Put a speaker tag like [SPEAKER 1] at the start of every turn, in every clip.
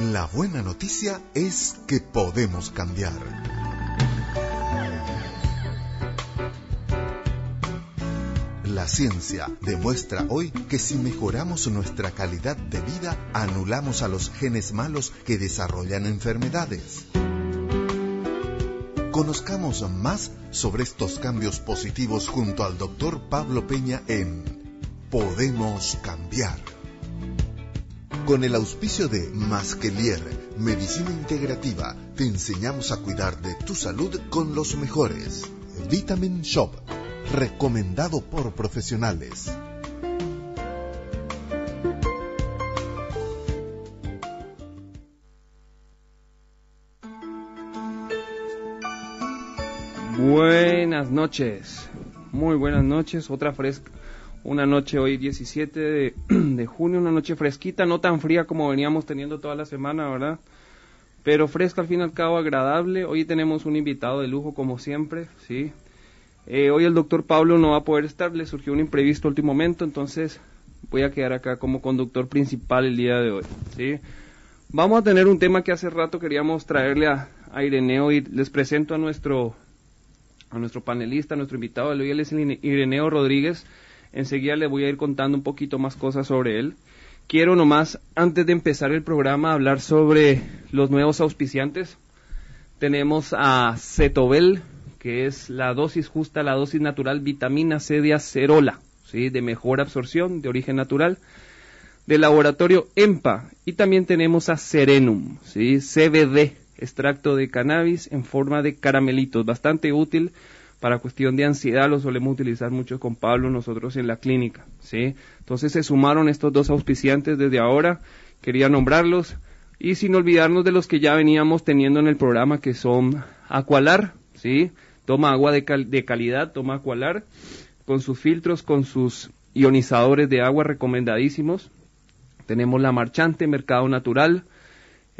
[SPEAKER 1] La buena noticia es que podemos cambiar. La ciencia demuestra hoy que si mejoramos nuestra calidad de vida, anulamos a los genes malos que desarrollan enfermedades. Conozcamos más sobre estos cambios positivos junto al doctor Pablo Peña en Podemos Cambiar. Con el auspicio de Masquelier, Medicina Integrativa, te enseñamos a cuidar de tu salud con los mejores. Vitamin Shop, recomendado por profesionales.
[SPEAKER 2] Buenas noches, muy buenas noches, otra fresca, una noche hoy 17 de, de, junio, una noche fresquita, no tan fría como veníamos teniendo toda la semana, ¿verdad? Pero fresca al fin y al cabo, agradable. Hoy tenemos un invitado de lujo como siempre, ¿sí? Eh, hoy el doctor Pablo no va a poder estar, le surgió un imprevisto último momento, entonces voy a quedar acá como conductor principal el día de hoy, ¿sí? Vamos a tener un tema que hace rato queríamos traerle a, Ireneo y les presento a nuestro a nuestro panelista, a nuestro invitado de hoy, es Ireneo Rodríguez. Enseguida le voy a ir contando un poquito más cosas sobre él. Quiero nomás, antes de empezar el programa, hablar sobre los nuevos auspiciantes. Tenemos a Cetobel, que es la dosis justa, la dosis natural vitamina C de acerola, ¿sí? de mejor absorción, de origen natural, del laboratorio EMPA. Y también tenemos a Serenum, ¿sí? CBD, extracto de cannabis en forma de caramelitos, bastante útil para cuestión de ansiedad, lo solemos utilizar mucho con Pablo nosotros en la clínica, ¿sí? Entonces se sumaron estos dos auspiciantes desde ahora, quería nombrarlos, y sin olvidarnos de los que ya veníamos teniendo en el programa, que son Aqualar, ¿sí? Toma agua de, de calidad, toma Aqualar, con sus filtros, con sus ionizadores de agua recomendadísimos. Tenemos la Marchante, Mercado Natural,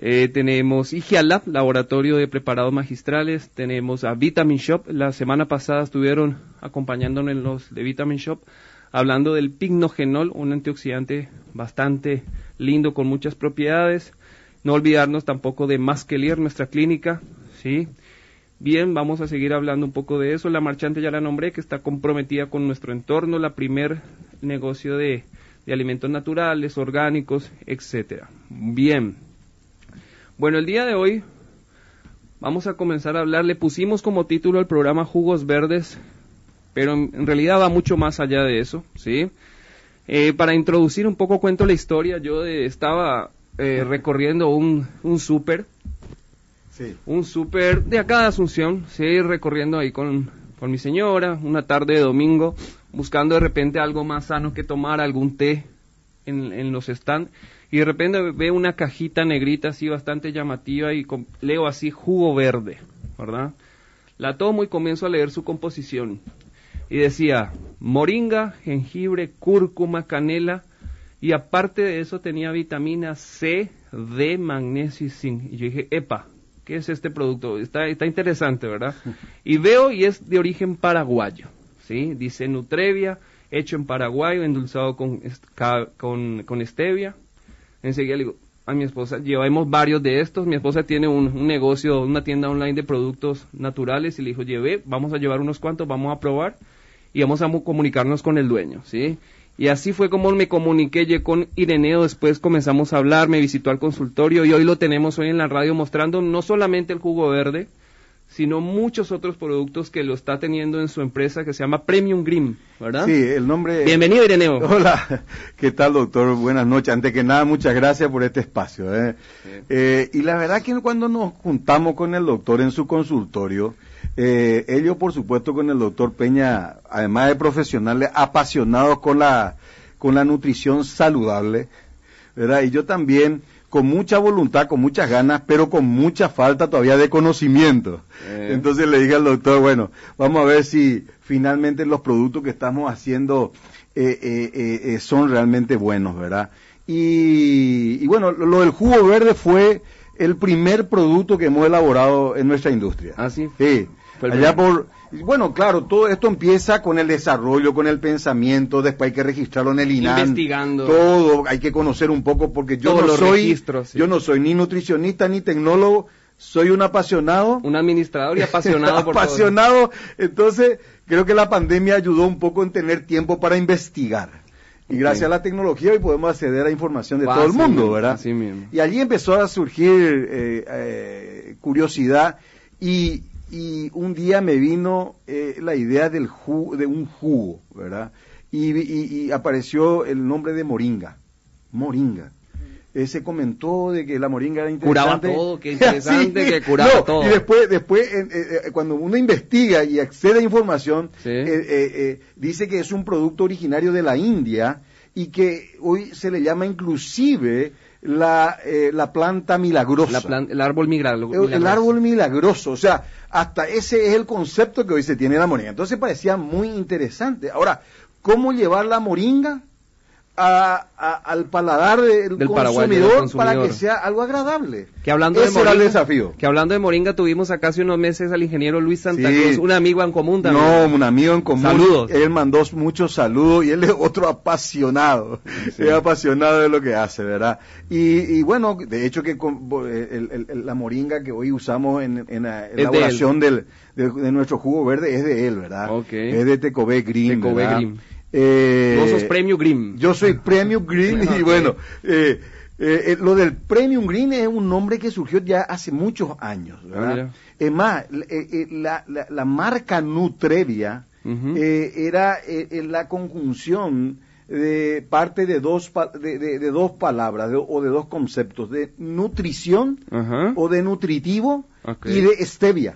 [SPEAKER 2] eh, tenemos Igialab, laboratorio de preparados magistrales. Tenemos a Vitamin Shop. La semana pasada estuvieron acompañándonos los de Vitamin Shop hablando del pignogenol, un antioxidante bastante lindo con muchas propiedades. No olvidarnos tampoco de Masquelier, nuestra clínica. ¿sí? Bien, vamos a seguir hablando un poco de eso. La marchante ya la nombré, que está comprometida con nuestro entorno, la primer negocio de, de alimentos naturales, orgánicos, etcétera. Bien. Bueno, el día de hoy vamos a comenzar a hablar, le pusimos como título al programa Jugos Verdes, pero en, realidad va mucho más allá de eso, ¿sí? Eh, para introducir un poco cuento la historia, yo estaba eh, recorriendo un, un súper, sí. un súper de acá de Asunción, sí, recorriendo ahí con, con mi señora, una tarde de domingo, buscando de repente algo más sano que tomar, algún té en, en los stands y de repente veo una cajita negrita así bastante llamativa y leo así jugo verde, ¿verdad? La tomo y comienzo a leer su composición. Y decía moringa, jengibre, cúrcuma, canela y aparte de eso tenía vitamina C, D, magnesio y zinc. Y yo dije, epa, ¿qué es este producto? Está, está interesante, ¿verdad? Y veo y es de origen paraguayo, ¿sí? Dice Nutrevia, hecho en Paraguay, endulzado con, con, con stevia, enseguida le digo a mi esposa, llevamos varios de estos, mi esposa tiene un, negocio, una tienda online de productos naturales y le dijo, llevé, vamos a llevar unos cuantos, vamos a probar y vamos a comunicarnos con el dueño, ¿sí? Y así fue como me comuniqué yo con Ireneo, después comenzamos a hablar, me visitó al consultorio y hoy lo tenemos hoy en la radio mostrando no solamente el jugo verde, sino muchos otros productos que lo está teniendo en su empresa que se llama Premium Green, ¿verdad?
[SPEAKER 3] Sí, el nombre...
[SPEAKER 2] Bienvenido, Ireneo.
[SPEAKER 3] Hola, ¿qué tal, doctor? Buenas noches. Antes que nada, muchas gracias por este espacio. ¿eh? Eh, y la verdad que cuando nos juntamos con el doctor en su consultorio, eh, ellos, por supuesto, con el doctor Peña, además de profesionales, apasionados con la, con la nutrición saludable, ¿verdad? Y yo también con mucha voluntad, con muchas ganas, pero con mucha falta todavía de conocimiento. Eh. Entonces le dije al doctor, bueno, vamos a ver si finalmente los productos que estamos haciendo eh, eh, son realmente buenos, ¿verdad? Y, bueno, lo, del jugo verde fue el primer producto que hemos elaborado en nuestra industria.
[SPEAKER 2] ¿Ah, sí?
[SPEAKER 3] Sí. Allá por, bueno, claro, todo esto empieza con el desarrollo, con el pensamiento, después hay que registrarlo en el INAN.
[SPEAKER 2] Investigando.
[SPEAKER 3] Todo, hay que conocer un poco porque yo
[SPEAKER 2] Todos
[SPEAKER 3] no
[SPEAKER 2] los
[SPEAKER 3] soy,
[SPEAKER 2] registros, sí.
[SPEAKER 3] yo no soy ni nutricionista ni tecnólogo, soy un apasionado.
[SPEAKER 2] Un administrador y apasionado por todo.
[SPEAKER 3] apasionado, entonces creo que la pandemia ayudó un poco en tener tiempo para investigar. Y gracias a la tecnología hoy podemos acceder a información de todo el mundo,
[SPEAKER 2] mismo,
[SPEAKER 3] ¿verdad?
[SPEAKER 2] así mismo.
[SPEAKER 3] Y allí empezó a surgir eh, eh, curiosidad y, y un día me vino eh, la idea del jugo, de un jugo, ¿verdad? Y, y- y apareció el nombre de moringa, moringa. Eh, se comentó de que la moringa era
[SPEAKER 2] Curaba
[SPEAKER 3] interesante.
[SPEAKER 2] todo, qué interesante que curaba
[SPEAKER 3] No,
[SPEAKER 2] todo.
[SPEAKER 3] Y después, después eh, eh, cuando uno investiga y accede a información,
[SPEAKER 2] Sí.
[SPEAKER 3] eh, eh, dice que es un producto originario de la India y que hoy se le llama inclusive la, eh, la planta milagrosa.
[SPEAKER 2] La plan- el árbol migra-
[SPEAKER 3] El- el
[SPEAKER 2] milagroso.
[SPEAKER 3] árbol milagroso, o sea, hasta ese es el concepto que hoy se tiene de la moringa. Entonces parecía muy interesante. Ahora, ¿cómo llevar la moringa a- a- al paladar del,
[SPEAKER 2] Del
[SPEAKER 3] consumidor,
[SPEAKER 2] consumidor?
[SPEAKER 3] para que sea algo agradable?
[SPEAKER 2] Que hablando
[SPEAKER 3] Ese
[SPEAKER 2] de
[SPEAKER 3] era
[SPEAKER 2] moringa,
[SPEAKER 3] el desafío.
[SPEAKER 2] Que hablando de moringa tuvimos acá hace unos meses al ingeniero Luis Santa
[SPEAKER 3] Sí.
[SPEAKER 2] Cruz, un amigo en común también.
[SPEAKER 3] No, un amigo en común.
[SPEAKER 2] Saludos.
[SPEAKER 3] Él mandó muchos saludos y él es otro apasionado.
[SPEAKER 2] Sí.
[SPEAKER 3] Es apasionado de lo que hace, ¿verdad? Y, y bueno, de hecho que con- el- el- la moringa que hoy usamos en, en la
[SPEAKER 2] de
[SPEAKER 3] elaboración del, de, de nuestro jugo verde es de él, ¿verdad?
[SPEAKER 2] Ok.
[SPEAKER 3] Es de Tecobé Green.
[SPEAKER 2] Tecobé
[SPEAKER 3] ¿verdad?
[SPEAKER 2] Green.
[SPEAKER 3] Eh,
[SPEAKER 2] Vos sos Premium Green.
[SPEAKER 3] Yo soy Premium Green y bueno, eh, eh, eh, lo del Premium Green es un nombre que surgió ya hace muchos años,
[SPEAKER 2] Ah,
[SPEAKER 3] ¿verdad? es más, eh, la, la- la marca Nutrevia era la conjunción de parte de dos, pa- de, de- de dos palabras de- o de dos conceptos, de nutrición o de nutritivo y de stevia.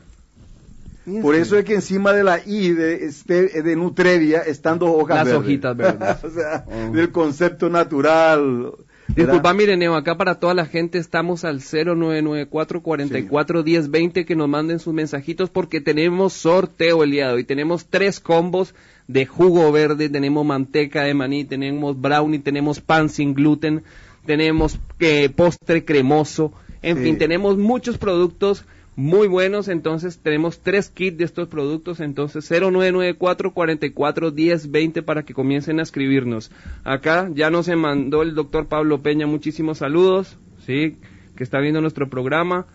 [SPEAKER 3] Por eso es que encima de la I de, este, de Nutrevia están dos hojas
[SPEAKER 2] Las
[SPEAKER 3] verdes.
[SPEAKER 2] hojitas verdes.
[SPEAKER 3] o sea,
[SPEAKER 2] Oh.
[SPEAKER 3] del concepto natural.
[SPEAKER 2] Disculpa,
[SPEAKER 3] ¿verdad?
[SPEAKER 2] Mireneo, acá para toda la gente estamos al 0994-44-1020 que nos manden sus mensajitos porque tenemos sorteo el día de hoy. Tenemos tres combos de jugo verde, tenemos manteca de maní, tenemos brownie, tenemos pan sin gluten, tenemos eh, postre cremoso, en
[SPEAKER 3] Sí.
[SPEAKER 2] fin, tenemos muchos productos muy buenos, entonces tenemos tres kits de estos productos, entonces 0994 44 10 20 para que comiencen a escribirnos. Acá ya nos mandó el doctor Pablo Peña muchísimos saludos, sí, que está viendo nuestro programa.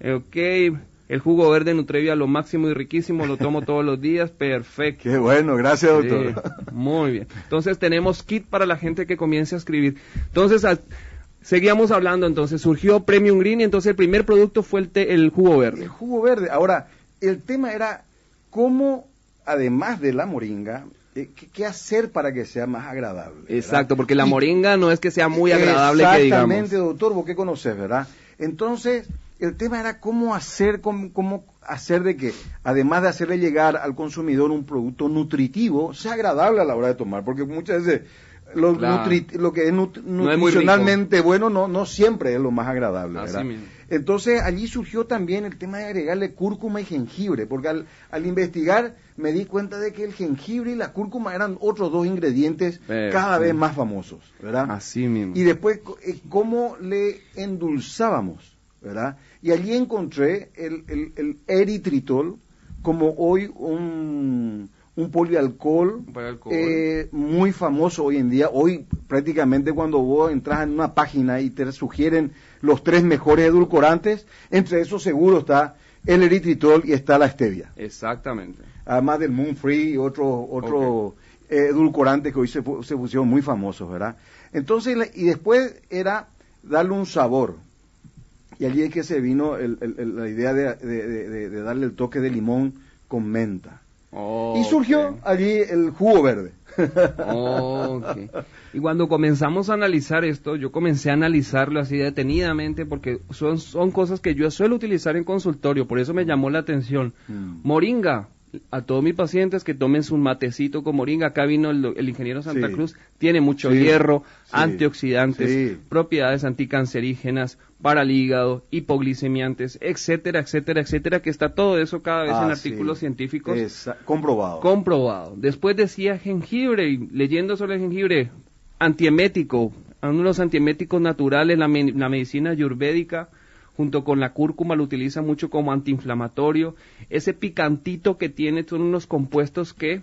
[SPEAKER 2] Eh, ok, el jugo verde Nutrevia lo máximo y riquísimo, lo tomo todos los días, perfecto.
[SPEAKER 3] Qué bueno, gracias doctor.
[SPEAKER 2] Sí, muy bien. Entonces tenemos kit para la gente que comience a escribir. Entonces, al- seguíamos hablando, entonces surgió Premium Green y entonces el primer producto fue el, té- el jugo
[SPEAKER 3] El
[SPEAKER 2] verde.
[SPEAKER 3] jugo verde. Ahora, el tema era cómo, además de la moringa, eh, ¿qué, hacer para que sea más agradable? ¿verdad?
[SPEAKER 2] Exacto, porque la moringa no es que sea muy agradable que digamos.
[SPEAKER 3] Exactamente, doctor, vos qué conoces, ¿verdad? Entonces, el tema era cómo hacer, cómo, cómo hacer de que, además de hacerle llegar al consumidor un producto nutritivo, sea agradable a la hora de tomar, porque muchas veces lo,
[SPEAKER 2] Claro.
[SPEAKER 3] nutri- lo que es nut-
[SPEAKER 2] No es muy
[SPEAKER 3] nutricionalmente bueno no, no siempre es lo más agradable,
[SPEAKER 2] Así
[SPEAKER 3] ¿verdad?
[SPEAKER 2] mismo.
[SPEAKER 3] Entonces allí surgió también el tema de agregarle cúrcuma y jengibre, porque al, al investigar me di cuenta de que el jengibre y la cúrcuma eran otros dos ingredientes cada vez más famosos, ¿verdad?
[SPEAKER 2] Así mismo.
[SPEAKER 3] Y después, eh, ¿cómo le endulzábamos? ¿verdad? Y allí encontré el, el, el eritritol como hoy un, un polialcohol,
[SPEAKER 2] Un polialcohol.
[SPEAKER 3] eh, muy famoso hoy en día. Hoy prácticamente cuando vos entras en una página y te sugieren los tres mejores edulcorantes, entre esos seguro está el eritritol y está la stevia
[SPEAKER 2] Exactamente.
[SPEAKER 3] además del Moon Free y otros otro, eh, edulcorantes que hoy se, se pusieron muy famosos, ¿verdad? Entonces, y después era darle un sabor. Y allí es que se vino el- el- el- la idea de, de- de- de- de darle el toque de limón con menta. Y surgió allí el jugo verde.
[SPEAKER 2] Y cuando comenzamos a analizar esto, yo comencé a analizarlo así detenidamente porque son, son cosas que yo suelo utilizar en consultorio, por eso me llamó la atención.
[SPEAKER 3] Mm.
[SPEAKER 2] Moringa, a todos mis pacientes que tomen su matecito con moringa, acá vino el, ingeniero Santa
[SPEAKER 3] Sí.
[SPEAKER 2] Cruz, tiene mucho
[SPEAKER 3] Sí.
[SPEAKER 2] hierro,
[SPEAKER 3] Sí.
[SPEAKER 2] antioxidantes, propiedades anticancerígenas, para el hígado, hipoglicemiantes, etcétera, etcétera, etcétera, que está todo eso cada vez en
[SPEAKER 3] Ah,
[SPEAKER 2] artículos científicos
[SPEAKER 3] Esa- comprobado.
[SPEAKER 2] comprobado. Después decía jengibre, y leyendo sobre el jengibre, antiemético, uno de los antieméticos naturales, la, me- la medicina ayurvédica, junto con la cúrcuma lo utiliza mucho como antiinflamatorio. Ese picantito que tiene son unos compuestos que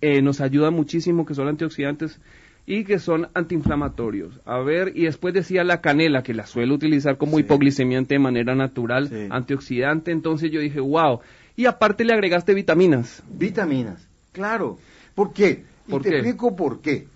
[SPEAKER 2] eh, nos ayudan muchísimo, que son antioxidantes y que son antiinflamatorios. A ver, y después decía la canela, que la suelo utilizar como hipoglicemiante de manera natural, antioxidante. Entonces yo dije, wow. Y aparte le agregaste vitaminas.
[SPEAKER 3] Vitaminas, claro. ¿Por qué? y te explico por qué.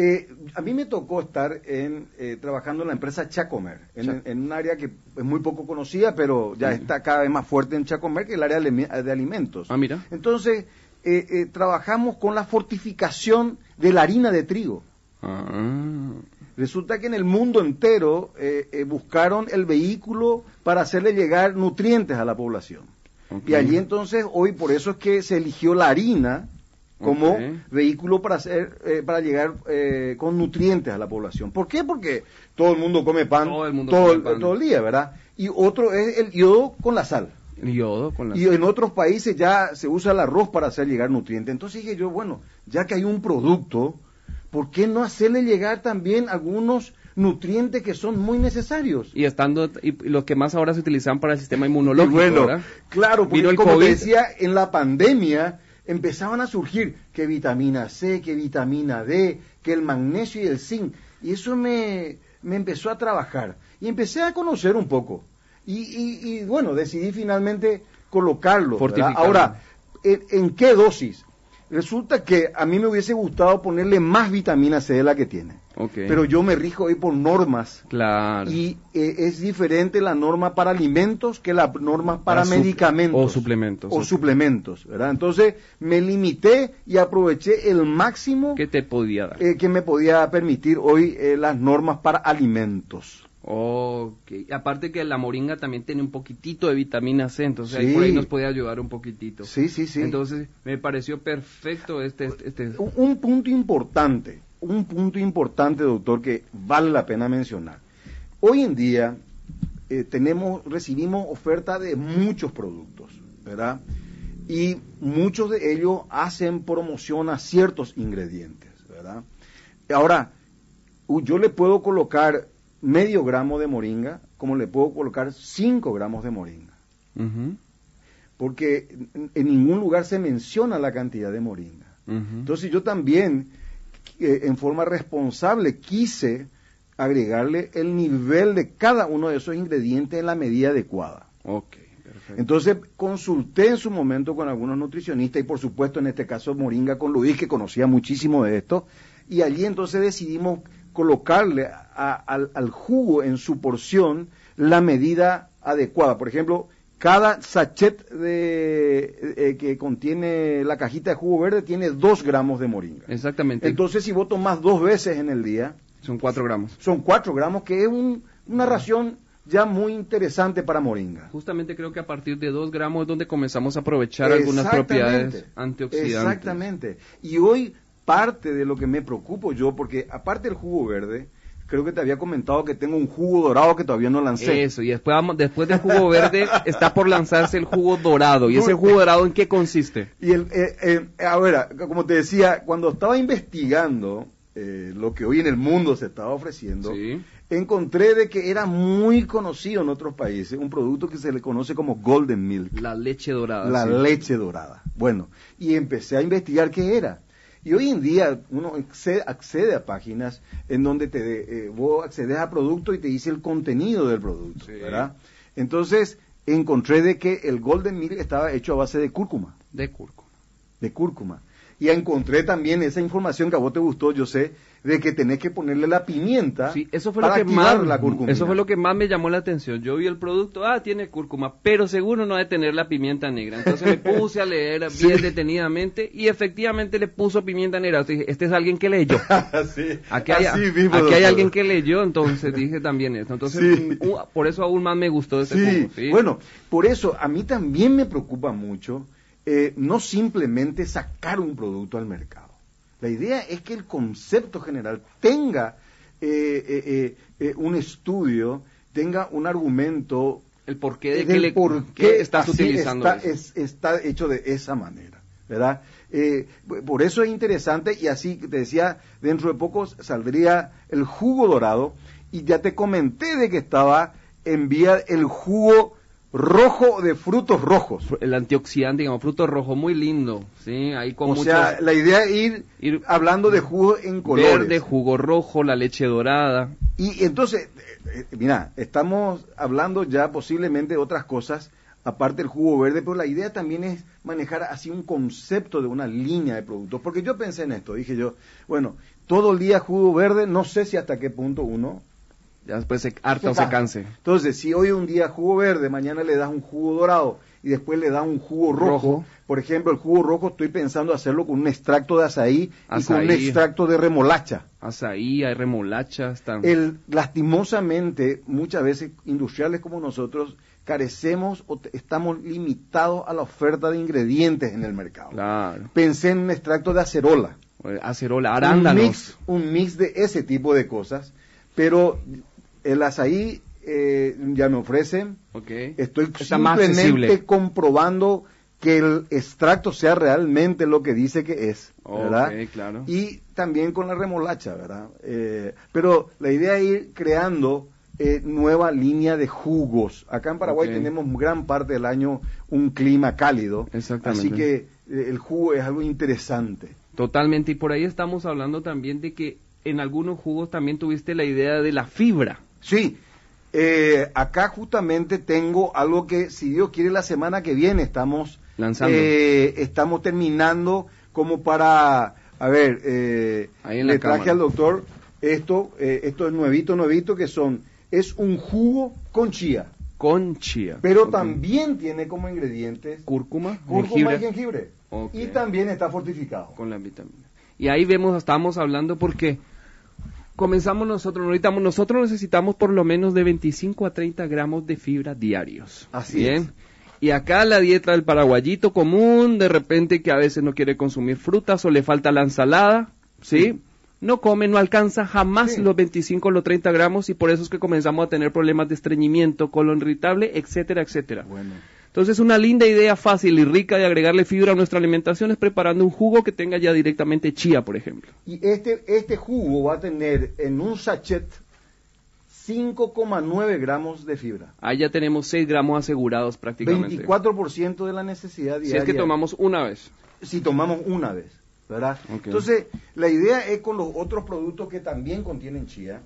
[SPEAKER 3] Eh, a mí me tocó estar en, eh, trabajando en la empresa Chacomer, en, un área que es muy poco conocida, pero ya está cada vez más fuerte en Chacomer, que es el área de, alimentos.
[SPEAKER 2] Ah, mira.
[SPEAKER 3] Entonces, eh, trabajamos con la fortificación de la harina de trigo.
[SPEAKER 2] Ah.
[SPEAKER 3] Resulta que en el mundo entero eh, eh, buscaron el vehículo para hacerle llegar nutrientes a la población. Y allí entonces, hoy por eso es que se eligió la harina como vehículo para hacer eh, para llegar con nutrientes a la población. ¿Por qué? Porque todo el mundo come pan todo el, todo el día, ¿verdad? Y otro es el yodo con la sal.
[SPEAKER 2] yodo con la
[SPEAKER 3] y en otros países ya se usa el arroz para hacer llegar nutrientes. Entonces dije yo, bueno, ya que hay un producto ¿por qué no hacerle llegar también algunos nutrientes que son muy necesarios?
[SPEAKER 2] Y estando y los que más ahora se utilizan para el sistema inmunológico, bueno,
[SPEAKER 3] claro, porque como decía, en la pandemia empezaban a surgir que vitamina C, que vitamina D, que el magnesio y el zinc, y eso me, me empezó a trabajar y empecé a conocer un poco. Y, bueno, decidí finalmente colocarlo. Ahora, ¿en qué dosis? Resulta que a mí me hubiese gustado ponerle más vitamina C de la que tiene. Pero yo me rijo hoy por normas.
[SPEAKER 2] Claro.
[SPEAKER 3] Y eh, es diferente la norma para alimentos que la norma para, medicamentos.
[SPEAKER 2] O suplementos.
[SPEAKER 3] O suplementos, ¿verdad? Entonces me limité y aproveché el máximo
[SPEAKER 2] que te podía dar.
[SPEAKER 3] Eh, que me podía permitir hoy eh, las normas para alimentos.
[SPEAKER 2] Ok, aparte que la moringa también tiene un poquitito de vitamina C, entonces ahí por ahí nos puede ayudar un poquitito.
[SPEAKER 3] Sí, sí, sí.
[SPEAKER 2] Entonces me pareció perfecto este... este... este
[SPEAKER 3] un, punto importante, un punto importante, doctor, que vale la pena mencionar. Hoy en día eh, tenemos, recibimos oferta de muchos productos, ¿verdad? Y muchos de ellos hacen promoción a ciertos ingredientes, ¿verdad? Ahora, yo le puedo colocar medio gramo de moringa, como le puedo colocar 5 gramos de moringa. Porque en, ningún lugar se menciona la cantidad de moringa. Entonces yo también, eh, en forma responsable, quise agregarle el nivel de cada uno de esos ingredientes en la medida adecuada. Entonces consulté en su momento con algunos nutricionistas y por supuesto en este caso Moringa con Luis, que conocía muchísimo de esto, y allí entonces decidimos colocarle al, jugo en su porción la medida adecuada. Por ejemplo, cada sachet de, eh, que contiene la cajita de jugo verde tiene dos gramos de moringa.
[SPEAKER 2] Exactamente.
[SPEAKER 3] Entonces, si vos tomás dos veces en el día...
[SPEAKER 2] Son cuatro gramos.
[SPEAKER 3] Son cuatro gramos, que es una ración ya muy interesante para moringa.
[SPEAKER 2] Justamente creo que a partir de dos gramos es donde comenzamos a aprovechar algunas propiedades antioxidantes.
[SPEAKER 3] Exactamente. Y hoy parte de lo que me preocupo yo, porque aparte del jugo verde, creo que te había comentado que tengo un jugo dorado que todavía no lancé.
[SPEAKER 2] Eso, y después, después del jugo verde está por lanzarse el jugo dorado. ¿Y ese jugo dorado en qué consiste?
[SPEAKER 3] Y el, eh, eh, a ver, como te decía, cuando estaba investigando eh, lo que hoy en el mundo se estaba ofreciendo, encontré de que era muy conocido en otros países, un producto que se le conoce como Golden Milk.
[SPEAKER 2] La leche dorada.
[SPEAKER 3] La leche dorada. Bueno, y empecé a investigar qué era. Y hoy en día uno accede, a páginas en donde te, eh, vos accedes a producto y te dice el contenido del producto, ¿verdad? Entonces encontré de que el Golden Milk estaba hecho a base de cúrcuma.
[SPEAKER 2] De cúrcuma.
[SPEAKER 3] De cúrcuma. Y encontré también esa información que a vos te gustó, yo sé, de que tenés que ponerle la pimienta
[SPEAKER 2] sí, eso fue lo que más, la Eso fue lo que más me llamó la atención. Yo vi el producto, ah, tiene cúrcuma, pero seguro no debe tener la pimienta negra. Entonces me puse a leer bien detenidamente y efectivamente le puso pimienta negra. Entonces dije, este es alguien que leyó.
[SPEAKER 3] sí,
[SPEAKER 2] aquí hay, aquí hay alguien que leyó, entonces dije también esto. Entonces, por eso aún más me gustó este jugo.
[SPEAKER 3] Bueno, por eso a mí también me preocupa mucho eh, no simplemente sacar un producto al mercado la idea es que el concepto general tenga eh, eh, eh, un estudio, tenga un argumento.
[SPEAKER 2] El porqué de que le, por qué estás utilizando
[SPEAKER 3] está, está hecho de esa manera, ¿verdad? por eso es interesante y así te decía, dentro de poco saldría el jugo dorado y ya te comenté de que estaba envía el jugo rojo de frutos rojos.
[SPEAKER 2] El antioxidante, digamos, fruto rojo, muy lindo, ¿sí? Ahí con
[SPEAKER 3] o sea, la idea es ir, ir, hablando de jugo en colores.
[SPEAKER 2] Verde, jugo rojo, la leche dorada.
[SPEAKER 3] Y entonces, eh, eh, mira, estamos hablando ya posiblemente de otras cosas, aparte del jugo verde, pero la idea también es manejar así un concepto de una línea de productos. Porque yo pensé en esto, dije yo, bueno, todo el día jugo verde, no sé si hasta qué punto uno
[SPEAKER 2] después se harta o se canse.
[SPEAKER 3] Entonces, si hoy un día jugo verde, mañana le das un jugo dorado y después le das un jugo rojo, por ejemplo, el jugo rojo estoy pensando hacerlo con un extracto de azaí, y con un extracto de remolacha.
[SPEAKER 2] Azaí, hay remolacha, están...
[SPEAKER 3] El, lastimosamente, muchas veces industriales como nosotros carecemos o estamos limitados a la oferta de ingredientes en el mercado.
[SPEAKER 2] Claro.
[SPEAKER 3] Pensé en un extracto de acerola.
[SPEAKER 2] Acerola, arándanos.
[SPEAKER 3] Un mix, un mix de ese tipo de cosas, pero el azaí eh, ya me ofrecen. Estoy simplemente comprobando que el extracto sea realmente lo que dice que es, ¿verdad?
[SPEAKER 2] claro.
[SPEAKER 3] Y también con la remolacha, ¿verdad? Eh, pero la idea es ir creando eh, nueva línea de jugos. Acá en Paraguay tenemos gran parte del año un clima cálido, así que el jugo es algo interesante.
[SPEAKER 2] Totalmente, y por ahí estamos hablando también de que en algunos jugos también tuviste la idea de la fibra.
[SPEAKER 3] Sí, eh, acá justamente tengo algo que, si Dios quiere, la semana que viene estamos
[SPEAKER 2] lanzando.
[SPEAKER 3] Eh, estamos terminando como para, a ver, eh, le traje al doctor esto, esto es nuevito, nuevito, que son, es un jugo con chía.
[SPEAKER 2] Con chía.
[SPEAKER 3] Pero también tiene como ingredientes
[SPEAKER 2] cúrcuma,
[SPEAKER 3] cúrcuma y jengibre. Y también está fortificado.
[SPEAKER 2] Con la vitamina. Y ahí vemos, estamos hablando porque comenzamos nosotros, ahorita nosotros necesitamos por lo menos de 25 a 30 gramos de fibra diarios.
[SPEAKER 3] Así es.
[SPEAKER 2] Y acá la dieta del paraguayito común, de repente que a veces no quiere consumir frutas o le falta la ensalada, ¿sí? No come, no alcanza jamás los 25 o los 30 gramos y por eso es que comenzamos a tener problemas de estreñimiento, colon irritable, etcétera, etcétera.
[SPEAKER 3] Bueno.
[SPEAKER 2] Entonces, una linda idea fácil y rica de agregarle fibra a nuestra alimentación es preparando un jugo que tenga ya directamente chía, por ejemplo.
[SPEAKER 3] Y este, este jugo va a tener en un sachet 5,9 gramos de fibra.
[SPEAKER 2] Ahí ya tenemos 6 gramos asegurados prácticamente.
[SPEAKER 3] 24% de la necesidad diaria.
[SPEAKER 2] Si es que tomamos una vez.
[SPEAKER 3] Si tomamos una vez, ¿verdad? Entonces, la idea es con los otros productos que también contienen chía,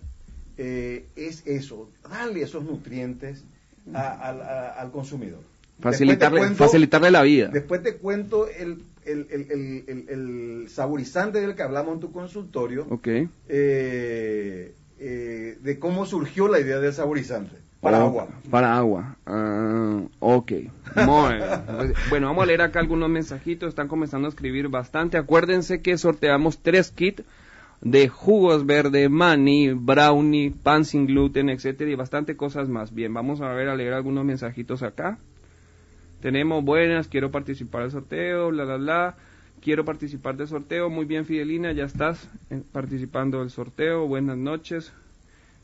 [SPEAKER 3] eh, es eso, darle esos nutrientes al consumidor.
[SPEAKER 2] Facilitarle, facilitarle la vida.
[SPEAKER 3] Después te cuento el, el, el, el, saborizante del que hablamos en tu consultorio.
[SPEAKER 2] Ok.
[SPEAKER 3] Eh, eh, de cómo surgió la idea del saborizante. Para agua.
[SPEAKER 2] Para agua. Uh, ok. bueno, vamos a leer acá algunos mensajitos. Están comenzando a escribir bastante. Acuérdense que sorteamos tres kits de jugos verde, mani, brownie, pan sin gluten, etcétera, y bastante cosas más. Bien, vamos a ver a leer algunos mensajitos acá. Tenemos buenas, quiero participar del sorteo, bla, bla, bla. Quiero participar del sorteo. Muy bien, Fidelina, ya estás eh, participando del sorteo. Buenas noches.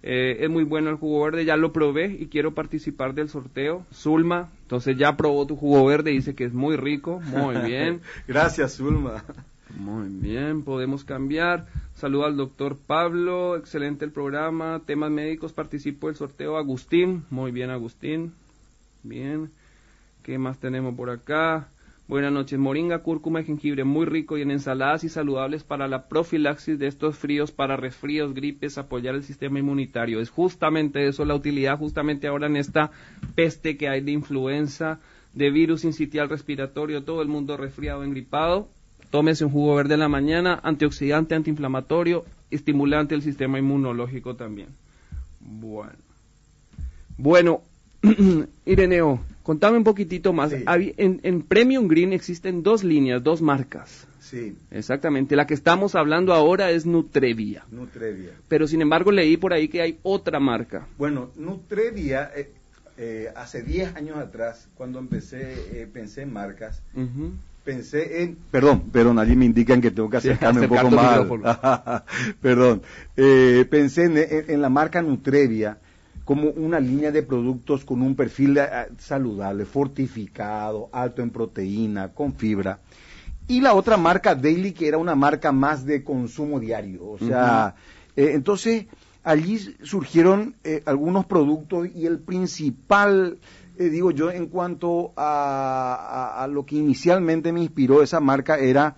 [SPEAKER 2] Eh, es muy bueno el jugo verde, ya lo probé y quiero participar del sorteo. Zulma, entonces ya probó tu jugo verde, dice que es muy rico. Muy bien.
[SPEAKER 3] Gracias, Zulma.
[SPEAKER 2] Muy bien, podemos cambiar. Saludo al doctor Pablo, excelente el programa. Temas médicos, participo del sorteo. Agustín, muy bien, Agustín. Bien. ¿Qué más tenemos por acá? Buenas noches. Moringa, cúrcuma y jengibre, muy rico y en ensaladas y saludables para la profilaxis de estos fríos, para resfríos, gripes, apoyar el sistema inmunitario. Es justamente eso la utilidad, justamente ahora en esta peste que hay de influenza, de virus incitial respiratorio, todo el mundo resfriado, engripado. Tómese un jugo verde en la mañana, antioxidante, antiinflamatorio, estimulante del sistema inmunológico también. Bueno. Bueno, Ireneo, contame un poquitito más. En, Premium Green existen dos líneas, dos marcas.
[SPEAKER 3] Sí.
[SPEAKER 2] Exactamente. La que estamos hablando ahora es Nutrevia.
[SPEAKER 3] Nutrevia.
[SPEAKER 2] Pero sin embargo leí por ahí que hay otra marca.
[SPEAKER 3] Bueno, Nutrevia, eh, eh, hace 10 años atrás, cuando empecé, eh, pensé en marcas, pensé en... Perdón, perdón, allí me indican que tengo que acercarme un poco más. perdón. pensé en la marca Nutrevia como una línea de productos con un perfil eh, saludable, fortificado, alto en proteína, con fibra. Y la otra marca Daily, que era una marca más de consumo diario. O sea, eh, entonces allí surgieron eh, algunos productos y el principal, eh, digo yo, en cuanto a, lo que inicialmente me inspiró esa marca era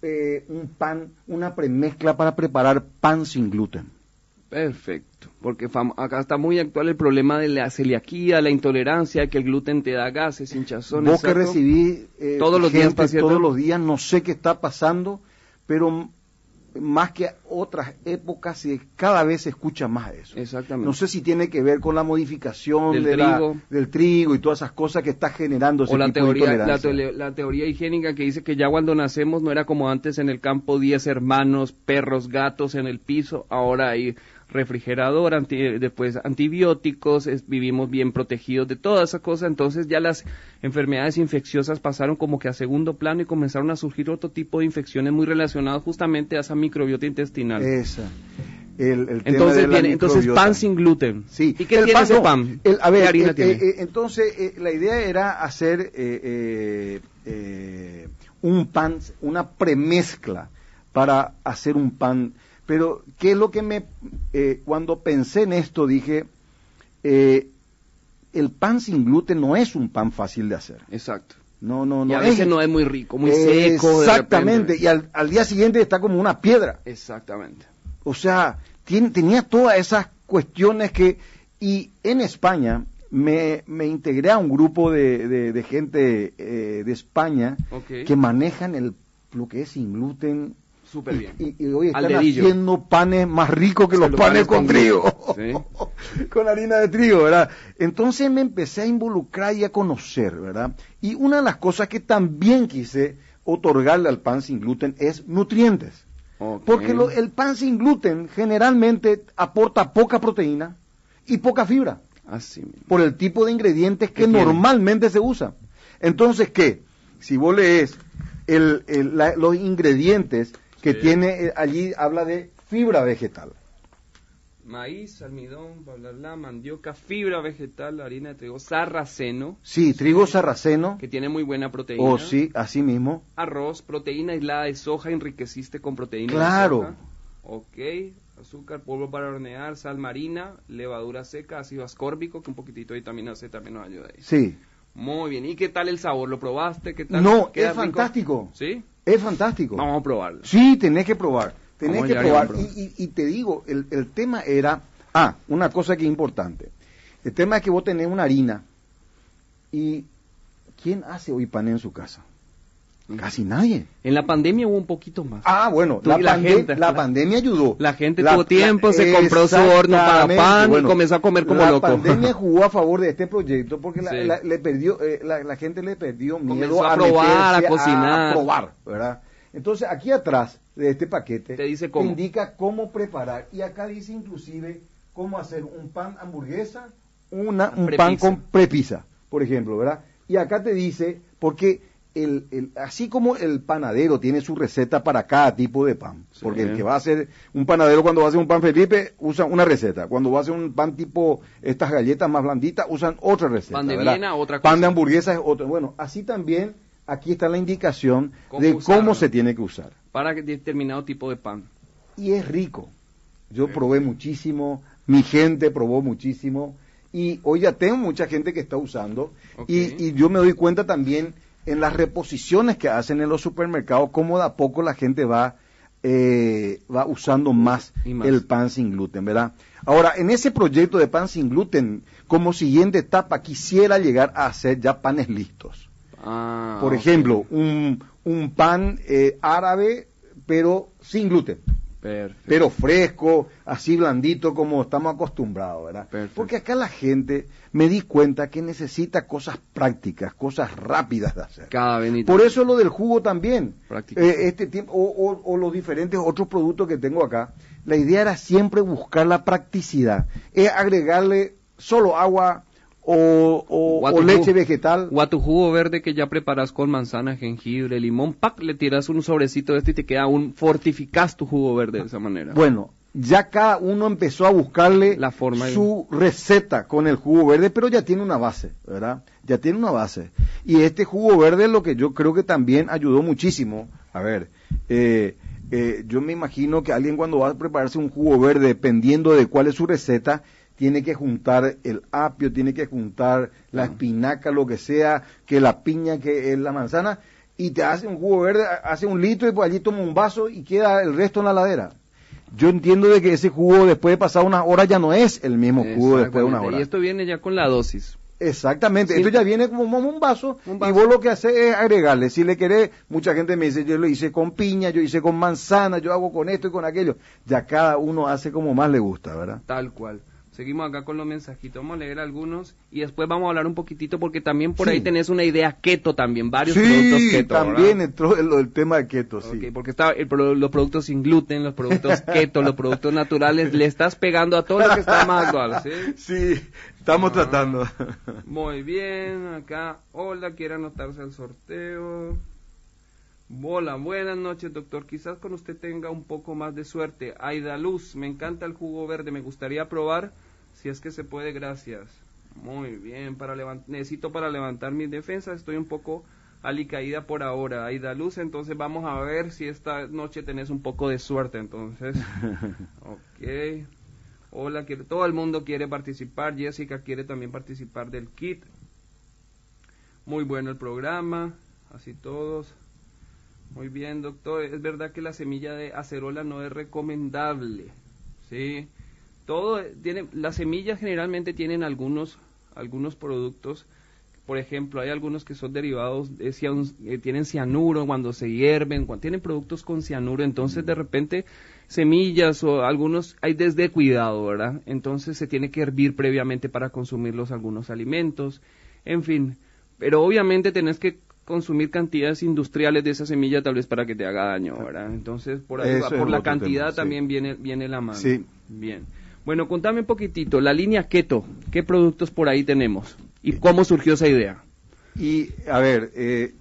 [SPEAKER 3] eh, un pan, una premezcla para preparar pan sin gluten.
[SPEAKER 2] Perfecto, porque acá está muy actual el problema de la celiaquía, la intolerancia, que el gluten te da gases, hinchazones.
[SPEAKER 3] Vos que recibí todos los días, todos los días, no sé qué está pasando, pero más que otras épocas, cada vez se escucha más eso.
[SPEAKER 2] Exactamente.
[SPEAKER 3] No sé si tiene que ver con la modificación del, trigo. del trigo y todas esas cosas que está generando ese
[SPEAKER 2] o la teoría, la, teoría higiénica que dice que ya cuando nacemos no era como antes en el campo 10 hermanos, perros, gatos en el piso, ahora hay refrigerador, después antibióticos, vivimos bien protegidos de toda esa cosa, entonces ya las enfermedades infecciosas pasaron como que a segundo plano y comenzaron a surgir otro tipo de infecciones muy relacionadas justamente a esa microbiota intestinal.
[SPEAKER 3] Esa.
[SPEAKER 2] entonces, entonces pan sin gluten.
[SPEAKER 3] Sí.
[SPEAKER 2] ¿Y qué tiene ese pan?
[SPEAKER 3] a ver, harina eh, tiene? Eh, entonces eh, la idea era hacer un pan, una premezcla para hacer un pan pero, ¿qué es lo que me... Eh, cuando pensé en esto dije, eh, el pan sin gluten no es un pan fácil de hacer.
[SPEAKER 2] Exacto.
[SPEAKER 3] No, no, no.
[SPEAKER 2] Y a veces no es muy rico, muy seco.
[SPEAKER 3] Exactamente, y al, día siguiente está como una piedra.
[SPEAKER 2] Exactamente.
[SPEAKER 3] O sea, tenía todas esas cuestiones que... Y en España me, me integré a un grupo de, gente eh, de España que manejan el, lo que es sin gluten
[SPEAKER 2] Súper bien.
[SPEAKER 3] Y, hoy están haciendo panes más ricos que los, panes, con, trigo. con harina de trigo, ¿verdad? Entonces me empecé a involucrar y a conocer, ¿verdad? Y una de las cosas que también quise otorgarle al pan sin gluten es nutrientes. Porque el pan sin gluten generalmente aporta poca proteína y poca fibra.
[SPEAKER 2] Así
[SPEAKER 3] Por el tipo de ingredientes que normalmente se usan. Entonces, ¿qué? Si vos lees el, los ingredientes que tiene eh, allí, habla de fibra vegetal.
[SPEAKER 2] Maíz, almidón, bla, bla, mandioca, fibra vegetal, harina de trigo, sarraceno.
[SPEAKER 3] Sí, trigo sarraceno.
[SPEAKER 2] Que tiene muy buena proteína.
[SPEAKER 3] Oh, sí, así mismo.
[SPEAKER 2] Arroz, proteína aislada de soja, enriqueciste con proteína
[SPEAKER 3] claro.
[SPEAKER 2] de soja. Ok, azúcar, polvo para hornear, sal marina, levadura seca, ácido ascórbico, que un poquitito de vitamina C también nos ayuda ahí.
[SPEAKER 3] Sí.
[SPEAKER 2] Muy bien. ¿Y qué tal el sabor? ¿Lo probaste? ¿Qué tal?
[SPEAKER 3] No, es fantástico.
[SPEAKER 2] ¿Sí?
[SPEAKER 3] Es fantástico.
[SPEAKER 2] Vamos a probarlo.
[SPEAKER 3] Sí, tenés que probar. Tenés que probar. Y, te digo, el, tema era, ah, una cosa que es importante. El tema es que vos tenés una harina y ¿quién hace hoy pan en su casa? Casi nadie.
[SPEAKER 2] En la pandemia hubo un poquito más.
[SPEAKER 3] Ah, bueno, la, la, pandemia ayudó.
[SPEAKER 2] La gente tuvo tiempo, se compró su horno para pan y comenzó a comer como loco.
[SPEAKER 3] La pandemia jugó a favor de este proyecto porque le perdió, eh, la, gente le perdió miedo
[SPEAKER 2] a, probar, a cocinar.
[SPEAKER 3] A, probar, ¿verdad? Entonces, aquí atrás de este paquete
[SPEAKER 2] te dice cómo.
[SPEAKER 3] indica cómo preparar. Y acá dice inclusive cómo hacer un pan hamburguesa, una, un pan con prepisa, por ejemplo, ¿verdad? Y acá te dice, porque el, así como el panadero tiene su receta para cada tipo de pan, porque el que va a hacer un panadero cuando va a hacer un pan Felipe usa una receta, cuando va a hacer un pan tipo estas galletas más blanditas usan otra receta.
[SPEAKER 2] Pan de Viena, otra
[SPEAKER 3] cosa. Pan de hamburguesa es otra. Bueno, así también aquí está la indicación de cómo se tiene que usar.
[SPEAKER 2] Para determinado tipo de pan.
[SPEAKER 3] Y es rico. Yo probé muchísimo, mi gente probó muchísimo y hoy ya tengo mucha gente que está usando y, y yo me doy cuenta también en las reposiciones que hacen en los supermercados, cómo de a poco la gente va, eh, va usando más, el pan sin gluten, ¿verdad? Ahora, en ese proyecto de pan sin gluten, como siguiente etapa, quisiera llegar a hacer ya panes listos.
[SPEAKER 2] Ah,
[SPEAKER 3] Por ejemplo, un, un pan eh, árabe, pero sin gluten. Pero fresco, así blandito como estamos acostumbrados, ¿verdad? Porque acá la gente me di cuenta que necesita cosas prácticas, cosas rápidas de hacer.
[SPEAKER 2] Cada
[SPEAKER 3] Por eso lo del jugo también. Eh, este tiempo, o, los diferentes otros productos que tengo acá. La idea era siempre buscar la practicidad. Es agregarle solo agua, o, leche vegetal.
[SPEAKER 2] O a tu jugo verde que ya preparas con manzana, jengibre, limón, pack, le tiras un sobrecito de esto y te queda un, fortificas tu jugo verde de esa manera.
[SPEAKER 3] Bueno, ya cada uno empezó a buscarle
[SPEAKER 2] la forma
[SPEAKER 3] su receta con el jugo verde, pero ya tiene una base, ¿verdad? Ya tiene una base. Y este jugo verde es lo que yo creo que también ayudó muchísimo. A ver, eh, eh, yo me imagino que alguien cuando va a prepararse un jugo verde, dependiendo de cuál es su receta, tiene que juntar el apio, tiene que juntar la espinaca, lo que sea, que la piña, que la manzana, y te hace un jugo verde, hace un litro y pues allí toma un vaso y queda el resto en la ladera. Yo entiendo de que ese jugo después de pasar unas horas ya no es el mismo jugo después de una hora.
[SPEAKER 2] Y esto viene ya con la dosis.
[SPEAKER 3] Exactamente, esto ya viene como un vaso, y vos lo que haces es agregarle. Si le querés, mucha gente me dice, yo lo hice con piña, yo hice con manzana, yo hago con esto y con aquello. Ya cada uno hace como más le gusta, ¿verdad?
[SPEAKER 2] Tal cual. Seguimos acá con los mensajitos, vamos a leer algunos y después vamos a hablar un poquitito porque también por ahí tenés una idea keto también, varios productos keto.
[SPEAKER 3] también entró el, tema de keto, sí.
[SPEAKER 2] porque está los productos sin gluten, los productos keto, los productos naturales, le estás pegando a todo lo que está más actual, ¿sí?
[SPEAKER 3] Sí, estamos tratando.
[SPEAKER 2] Muy bien, acá, hola, quiere anotarse al sorteo. Hola, buenas noches, doctor. Quizás con usted tenga un poco más de suerte. Aida Luz, me encanta el jugo verde, me gustaría probar si es que se puede, gracias. Muy bien, para necesito para levantar mis defensas, estoy un poco alicaída por ahora. Aida Luz, entonces vamos a ver si esta noche tenés un poco de suerte, entonces. ok. Hola, todo el mundo quiere participar. Jessica quiere también participar del kit. Muy bueno el programa, así todos. Muy bien, doctor. Es verdad que la semilla de acerola no es recomendable. Sí todo tiene, las semillas generalmente tienen algunos, algunos productos, por ejemplo, hay algunos que son derivados, de, eh, tienen cianuro cuando se hierven, cuando tienen productos con cianuro, entonces de repente semillas o algunos hay desde cuidado, ¿verdad? Entonces se tiene que hervir previamente para consumirlos algunos alimentos, en fin, pero obviamente tenés que consumir cantidades industriales de esa semilla tal vez para que te haga daño, ¿verdad? Entonces por, ahí, por la cantidad también viene, viene la mano. Sí. Bien. Bueno, contame un poquitito, la línea Keto, ¿qué productos por ahí tenemos? ¿Y cómo surgió esa idea?
[SPEAKER 3] Y, a ver, eh,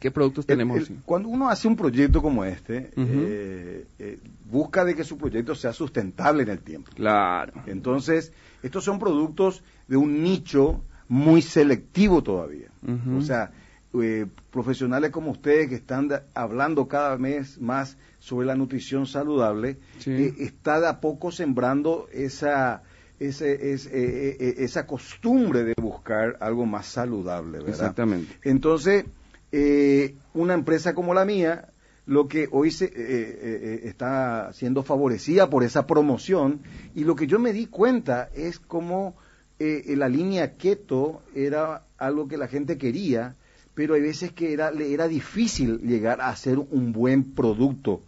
[SPEAKER 2] ¿qué productos tenemos?
[SPEAKER 3] cuando uno hace un proyecto como este, eh, eh, busca de que su proyecto sea sustentable en el tiempo.
[SPEAKER 2] Claro.
[SPEAKER 3] Entonces, estos son productos de un nicho muy selectivo todavía. O sea, eh, profesionales como ustedes que están hablando cada vez más sobre la nutrición saludable, eh, está de a poco sembrando esa, eh, esa costumbre de buscar algo más saludable, ¿verdad?
[SPEAKER 2] Exactamente.
[SPEAKER 3] Entonces, una empresa como la mía, lo que hoy se, está siendo favorecida por esa promoción, y lo que yo me di cuenta es como la línea keto era algo que la gente quería, pero hay veces que era, le era difícil llegar a hacer un buen producto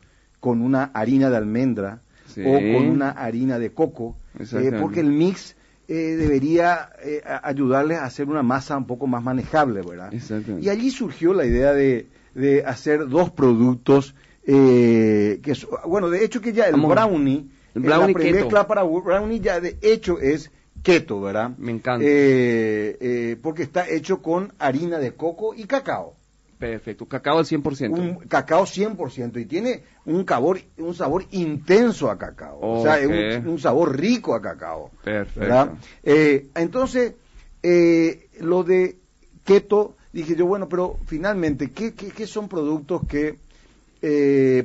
[SPEAKER 3] con una harina de almendra o con una harina de coco, eh, porque el mix eh, debería eh, ayudarles a hacer una masa un poco más manejable, ¿verdad? Y allí surgió la idea de, de hacer dos productos que, bueno, de hecho que ya el brownie, el brownie la mezcla para brownie ya de hecho es keto, ¿verdad?
[SPEAKER 2] Me encanta.
[SPEAKER 3] Eh, eh, porque está hecho con harina de coco y cacao.
[SPEAKER 2] Perfecto, cacao al 100%.
[SPEAKER 3] Un cacao 100% y tiene un sabor, un sabor intenso a cacao. O sea, es un, sabor rico a cacao.
[SPEAKER 2] Perfecto.
[SPEAKER 3] Eh, entonces, lo de keto, dije yo, bueno, pero finalmente, ¿qué, qué, son productos que...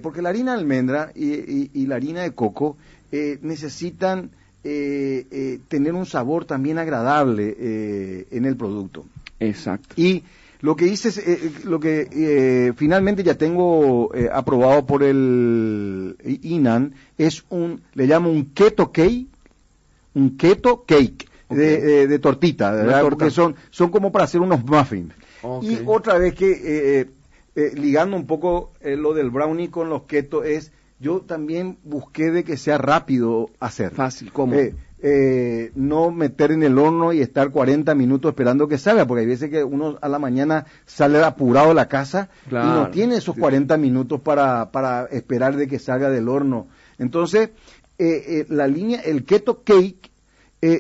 [SPEAKER 3] porque la harina de almendra y la harina de coco necesitan eh, eh, tener un sabor también agradable eh, en el producto.
[SPEAKER 2] Exacto.
[SPEAKER 3] Y lo que hice, es, lo que finalmente ya tengo aprobado por el INAN es un, le llamo un keto cake, un keto cake de, tortita, ¿verdad? Porque son, son como para hacer unos muffins. Y otra vez que, ligando un poco lo del brownie con los keto es yo también busqué de que sea rápido hacer.
[SPEAKER 2] Fácil, ¿cómo?
[SPEAKER 3] Eh, eh, no meter en el horno y estar 40 minutos esperando que salga, porque hay veces que uno a la mañana sale apurado de la casa y no tiene esos 40 minutos para, para esperar de que salga del horno. Entonces, eh, la línea, el keto cake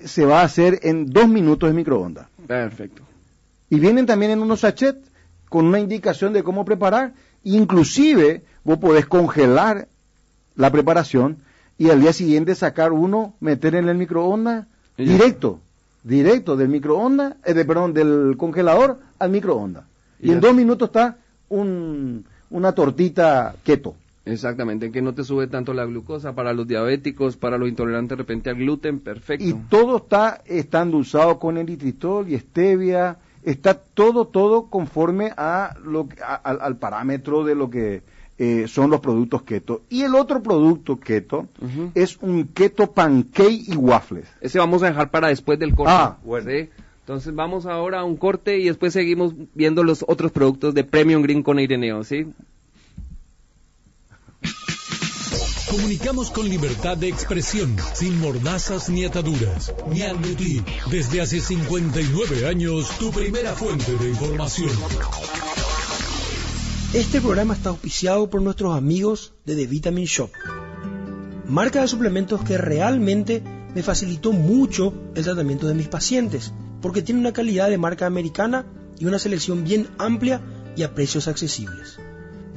[SPEAKER 3] se va a hacer en dos minutos de microondas.
[SPEAKER 2] Perfecto.
[SPEAKER 3] Y vienen también en unos sachets con una indicación de cómo preparar. Inclusive, vos podés congelar la preparación y al día siguiente sacar uno, meter en el microondas directo, directo del microondas, eh, de, perdón, del congelador al microondas. Y, en dos minutos está un, una tortita keto.
[SPEAKER 2] Exactamente, que no te sube tanto la glucosa para los diabéticos, para los intolerantes de repente al gluten, perfecto.
[SPEAKER 3] Y todo está estando usado con eritritol y stevia, está todo, todo conforme a lo, al parámetro de lo que eh, son los productos keto. Y el otro producto keto es un keto pancake y waffles.
[SPEAKER 2] Ese vamos a dejar para después del corte.
[SPEAKER 3] Ah, bueno.
[SPEAKER 2] Entonces vamos ahora a un corte y después seguimos viendo los otros productos de Premium Green con Ireneo, ¿sí?
[SPEAKER 4] Comunicamos con libertad de expresión, sin mordazas ni ataduras. Ñanduti, desde hace 59 años, tu primera fuente de información.
[SPEAKER 5] Este programa está auspiciado por nuestros amigos de The Vitamin Shop, marca de suplementos que realmente me facilitó mucho el tratamiento de mis pacientes, porque tiene una calidad de marca americana y una selección bien amplia y a precios accesibles.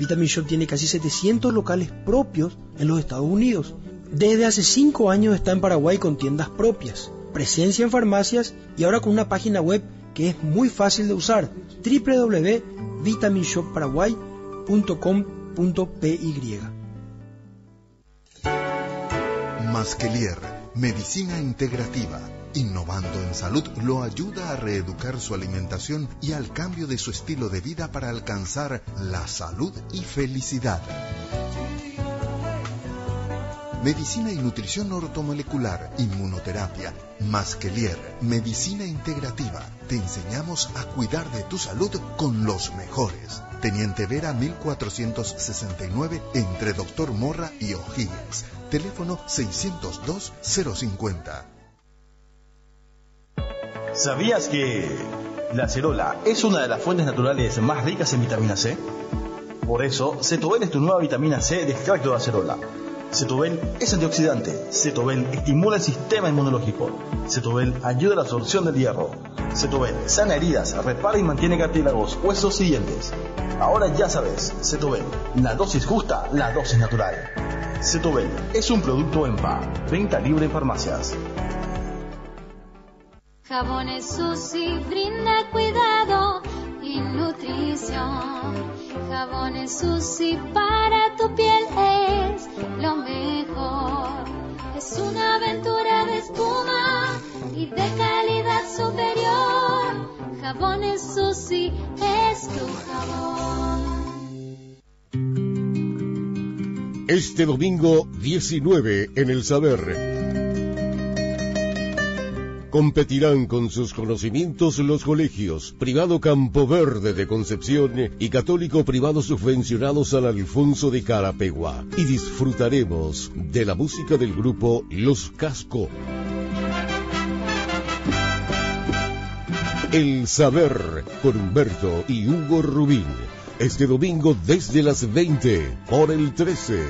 [SPEAKER 5] Vitamin Shop tiene casi 700 locales propios en los Estados Unidos. Desde hace 5 años está en Paraguay con tiendas propias, presencia en farmacias y ahora con una página web que es muy fácil de usar, www.vitaminshopparaguay.com.py.
[SPEAKER 1] Masquelier, medicina integrativa, innovando en salud, lo ayuda a reeducar su alimentación y al cambio de su estilo de vida para alcanzar la salud y felicidad. Medicina y nutrición ortomolecular, inmunoterapia, Masquelier, medicina integrativa. Te enseñamos a cuidar de tu salud con los mejores. Teniente Vera 1469 entre Doctor Morra y O'Higgins. Teléfono 602 050.
[SPEAKER 6] ¿Sabías que la cerola es una de las fuentes naturales más ricas en vitamina C? Por eso, Cetobel es tu nueva vitamina C de extracto de acerola Cetobel es antioxidante. Cetobel estimula el sistema inmunológico. Cetobel ayuda a la absorción del hierro. Cetobel sana heridas, repara y mantiene cartílagos, huesos y dientes. Ahora ya sabes, Cetobel, la dosis justa, la dosis natural. Cetobel es un producto en PA, venta libre en farmacias.
[SPEAKER 7] Jabones Susi brinda cuidado y nutrición. Jabones Susi para tu piel es lo Jabones Susi es tu jabón.
[SPEAKER 4] Este domingo 19 en El Saber Competirán con sus conocimientos los colegios Privado Campo Verde de Concepción y Católico Privado subvencionados al Alfonso de Carapegua. Y disfrutaremos de la música del grupo Los Casco. El Saber con Humberto y Hugo Rubín. Este domingo desde las 20 por el 13.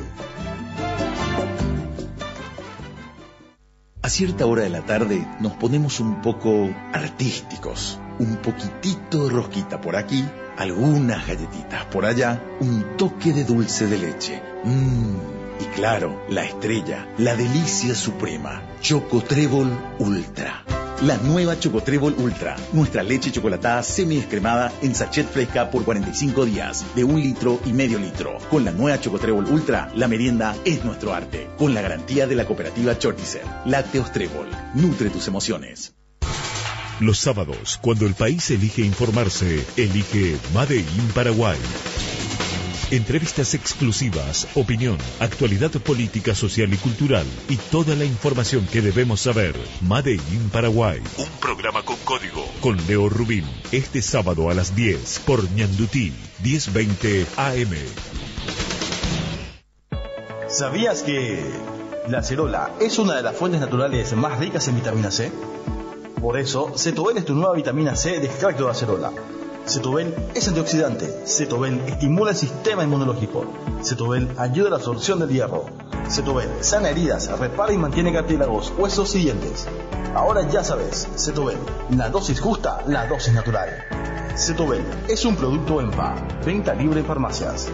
[SPEAKER 8] A cierta hora de la tarde nos ponemos un poco artísticos. Un poquitito de rosquita por aquí, algunas galletitas por allá, un toque de dulce de leche. Mmm. Y claro, la estrella, la delicia suprema, Choco Trébol Ultra. La nueva Chocotrébol Ultra, nuestra leche chocolatada semi-escremada en sachet fresca por 45 días, de un litro y medio litro. Con la nueva Chocotrébol Ultra, la merienda es nuestro arte, con la garantía de la cooperativa Chortizer. Lácteos Trébol, nutre tus emociones.
[SPEAKER 4] Los sábados, cuando el país elige informarse, elige Made in Paraguay. Entrevistas exclusivas, opinión, actualidad política, social y cultural y toda la información que debemos saber. Made in Paraguay. Un programa con código con Leo Rubín. Este sábado a las 10 por Ñandutí, 1020 AM.
[SPEAKER 6] ¿Sabías que la cerola es una de las fuentes naturales más ricas en vitamina C? Por eso, Cetobel es tu nueva vitamina C de extracto de acerola Cetobel es antioxidante. Cetobel estimula el sistema inmunológico. Cetobel ayuda a la absorción del hierro. Cetobel sana heridas, repara y mantiene cartílagos, huesos y dientes. Ahora ya sabes, Cetobel, la dosis justa, la dosis natural. Cetobel es un producto en PA, venta libre en farmacias.